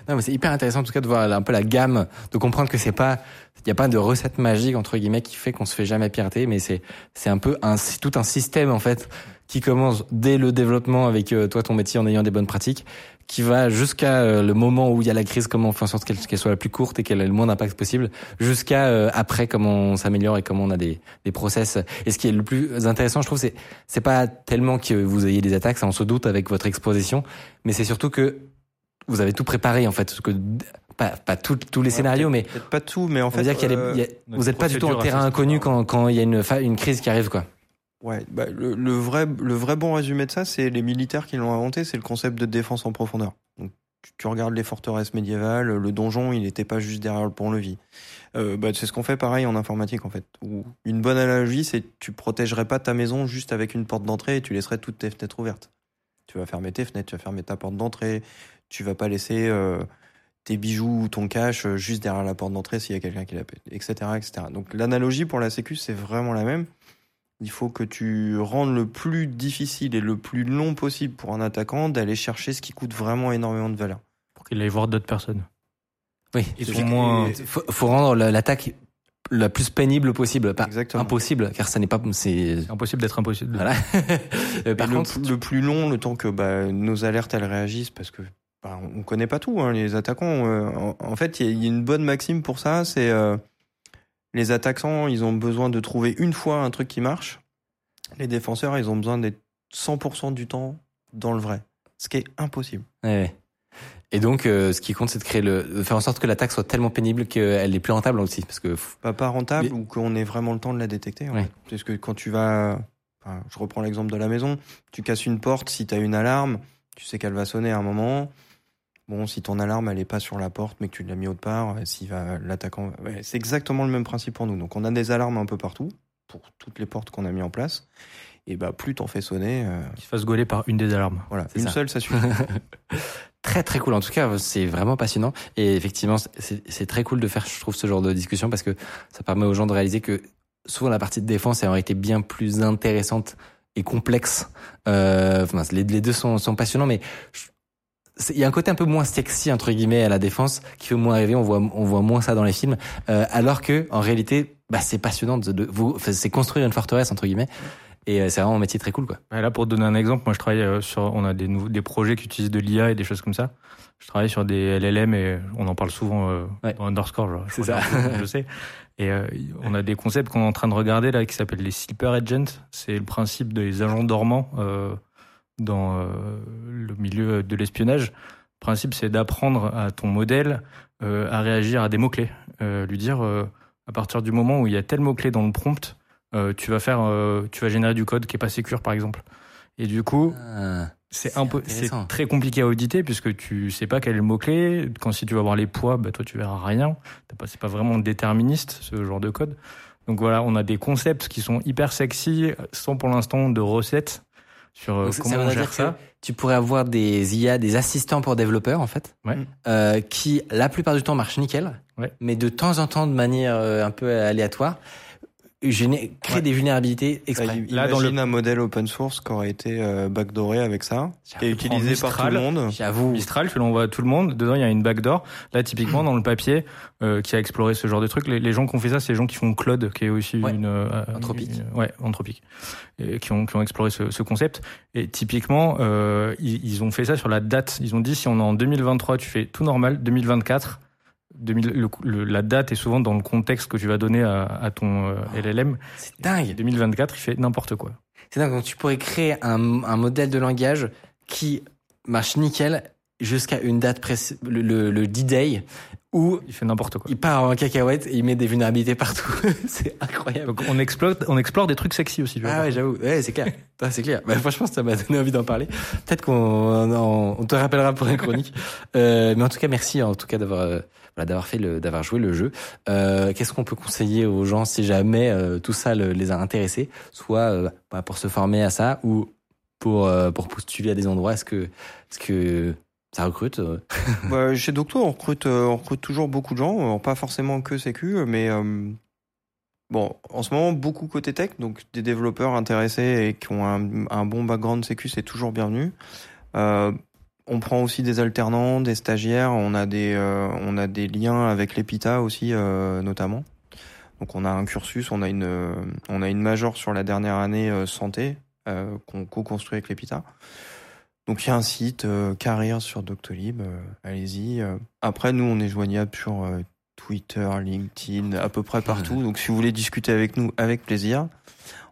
Non, mais c'est hyper intéressant en tout cas de voir un peu la gamme, de comprendre que c'est pas, il y a pas de recette magique entre guillemets qui fait qu'on se fait jamais pirater, mais c'est c'est un peu un tout un système en fait qui commence dès le développement avec euh, toi ton métier en ayant des bonnes pratiques, qui va jusqu'à euh, le moment où il y a la crise, comment on fait en sorte qu'elle qu'elle soit la plus courte et qu'elle ait le moins d'impact possible, jusqu'à euh, après comment on s'améliore et comment on a des des process. Et ce qui est le plus intéressant, je trouve, c'est c'est pas tellement que vous ayez des attaques, ça on se doute avec votre exposition, mais c'est surtout que vous avez tout préparé en fait, que pas, pas tous les Ouais, scénarios, mais pas tout, mais en on fait, dire qu'il euh, vous n'êtes pas du tout en terrain inconnu quand, quand il y a une, une crise qui arrive quoi. Ouais, bah, le, le vrai, le vrai bon résumé de ça, c'est les militaires qui l'ont inventé, c'est le concept de défense en profondeur. Donc, tu, tu regardes les forteresses médiévales, le donjon, il n'était pas juste derrière le pont-levis. Euh, bah, c'est ce qu'on fait pareil en informatique, en fait. Où une bonne analogie, c'est que tu protégerais pas ta maison juste avec une porte d'entrée et tu laisserais toutes tes fenêtres ouvertes. Tu vas fermer tes fenêtres, tu vas fermer ta porte d'entrée, tu vas pas laisser, euh, tes bijoux ou ton cash euh, juste derrière la porte d'entrée s'il y a quelqu'un qui l'appelle, etc., etc. Donc l'analogie pour la sécu, c'est vraiment la même. Il faut que tu rendes le plus difficile et le plus long possible pour un attaquant d'aller chercher ce qui coûte vraiment énormément de valeur. Pour qu'il aille voir d'autres personnes. Oui, sont moins- faut, faut rendre la- l'attaque la plus pénible possible, pas Exactement. impossible, car ça n'est pas, c'est, impossible d'être impossible. voilà. [LAUGHS] Par Et contre, le, le plus long, le temps que bah, nos alertes elles réagissent, parce que bah, on connaît pas tout, hein, les attaquants. euh, en, en fait, il y, a- il y a une bonne maxime pour ça, c'est euh, les attaquants, ils ont besoin de trouver une fois un truc qui marche. Les défenseurs, ils ont besoin d'être 100% du temps dans le vrai, ce qui est impossible. Ouais. Et donc, euh, ce qui compte, c'est de créer le, de faire en sorte que l'attaque soit tellement pénible qu'elle est plus rentable aussi, parce que Pas, pas rentable Mais- ou qu'on ait vraiment le temps de la détecter. en Ouais. fait. Parce que quand tu vas, enfin, je reprends l'exemple de la maison, tu casses une porte, si tu as une alarme, tu sais qu'elle va sonner à un moment. Bon, si ton alarme elle est pas sur la porte, mais que tu l'as mis autre part, euh, si va l'attaquant, ouais, c'est exactement le même principe pour nous. Donc on a des alarmes un peu partout pour toutes les portes qu'on a mis en place. Et bah plus t'en fais sonner, euh, Qu'il se fasse gauler par une des alarmes. voilà, une ça. seule ça suffit. [LAUGHS] très très cool. En tout cas, c'est vraiment passionnant. Et effectivement, c'est très cool de faire, je trouve, ce genre de discussion parce que ça permet aux gens de réaliser que souvent la partie de défense est en réalité bien plus intéressante et complexe. Euh, enfin, les, les deux sont, sont passionnants, mais je- il y a un côté un peu moins sexy entre guillemets à la défense qui fait moins rêver. On voit, on voit moins ça dans les films, euh, alors que en réalité, bah, c'est passionnant de, de vous, c'est construire une forteresse entre guillemets. Et euh, c'est vraiment un métier très cool, quoi. Là, pour te donner un exemple, moi, je travaille euh, sur, on a des nouveaux, des projets qui utilisent de l'IA et des choses comme ça. Je travaille sur des LLM et on en parle souvent euh, Ouais. dans Underscore. genre, je ça. que Je sais. Et euh, on a des concepts qu'on est en train de regarder là qui s'appellent les sleeper agents. C'est le principe des agents dormants euh, dans euh, le milieu de l'espionnage. Le principe, c'est d'apprendre à ton modèle euh, à réagir à des mots-clés. Euh, lui dire, euh, à partir du moment où il y a tel mot-clé dans le prompt, euh, tu vas faire, euh, tu vas générer du code qui est pas sécure, par exemple. Et du coup, Ah. c'est très compliqué à auditer puisque tu sais pas quel est le mot clé. Quand si tu vas voir les poids, bah toi tu verras rien. C'est pas vraiment déterministe ce genre de code. Donc voilà, on a des concepts qui sont hyper sexy, sans pour l'instant de recettes sur euh, comment ça on gère ça. tu pourrais avoir des IA, des assistants pour développeurs en fait, Ouais. euh, qui la plupart du temps marchent nickel, Ouais. mais de temps en temps de manière euh, un peu aléatoire, géné- Ouais. des vulnérabilités exprès. Là, dans imagine un modèle open source qui aurait été euh, backdooré avec ça et utilisé par tout le monde. J'avoue. Mistral, tu l'envoies à tout le monde. Dedans, il y a une backdoor. Là, typiquement, dans le papier euh, qui a exploré ce genre de truc, les, les gens qui ont fait ça, c'est les gens qui font Claude, qui est aussi Ouais. une euh, Anthropique. une- ouais, anthropique, et qui ont qui ont exploré ce, ce concept. Et typiquement, euh, ils, ils ont fait ça sur la date. Ils ont dit si on est en 2023, tu fais tout normal. 2024. 2000, le- le- la date est souvent dans le contexte que tu vas donner à, à ton euh, LLM. C'est dingue. 2024, il fait n'importe quoi. C'est dingue. Donc tu pourrais créer un, un modèle de langage qui marche nickel jusqu'à une date précise, le, le, le D-Day, où Il fait n'importe quoi. il part en cacahuète et il met des vulnérabilités partout. [LAUGHS] c'est incroyable. Donc on explore, on explore des trucs sexy aussi. tu vois. Ah ouais, j'avoue. Ouais, c'est clair. [LAUGHS] C'est clair. Bah, franchement, ça m'a donné envie d'en parler. Peut-être qu'on on, on te rappellera pour une chronique. Euh, mais en tout cas, merci en tout cas d'avoir euh, d'avoir fait d'avoir joué le jeu. Euh, Qu'est-ce qu'on peut conseiller aux gens si jamais euh, tout ça le- les a intéressés, soit euh, bah, pour se former à ça ou pour postuler à des endroits? Est-ce que est-ce que ça recrute [LAUGHS] Bah, chez Docto, on recrute, on recrute toujours beaucoup de gens, pas forcément que Sécu, mais bon, en ce moment, beaucoup côté tech, donc des développeurs intéressés et qui ont un, bon background Sécu, c'est toujours bienvenu. On prend aussi des alternants, des stagiaires, on a des, euh, on a des liens avec l'EPITA aussi, euh, notamment. Donc on a un cursus, on a une, euh, on a une major sur la dernière année euh, santé qu'on co-construit avec l'EPITA. Donc il y a un site Career sur Doctolib, allez-y. Après nous on est joignable sur Twitter, LinkedIn, à peu près partout. Donc si vous voulez discuter avec nous, avec plaisir.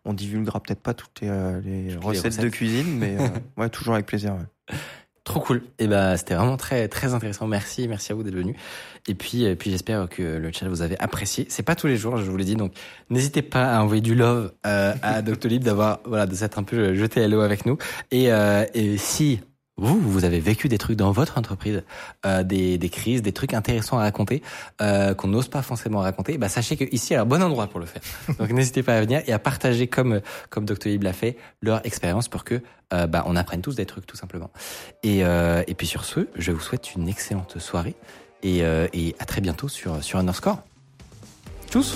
On divulguera peut-être pas toutes les, les Toutes les recettes, de cuisine, mais [LAUGHS] ouais toujours avec plaisir. ouais. Trop cool. Et ben c'était vraiment très très intéressant. Merci, merci à vous d'être venu. Et puis et puis j'espère que le chat vous avez apprécié. C'est pas tous les jours, je vous l'ai dit, donc n'hésitez pas à envoyer du love euh, à [LAUGHS] Doctolib, d'avoir voilà de s'être un peu jeté à l'eau avec nous. Et euh, et si vous, vous avez vécu des trucs dans votre entreprise, euh, des, des crises, des trucs intéressants à raconter, euh, qu'on n'ose pas forcément raconter, bah sachez que ici est un bon endroit pour le faire. [LAUGHS] Donc n'hésitez pas à venir et à partager comme comme Doctolib l'a fait leur expérience pour que euh, bah, on apprenne tous des trucs tout simplement. Et, et puis sur ce, je vous souhaite une excellente soirée Et, et à très bientôt sur, sur Underscore. Tchuss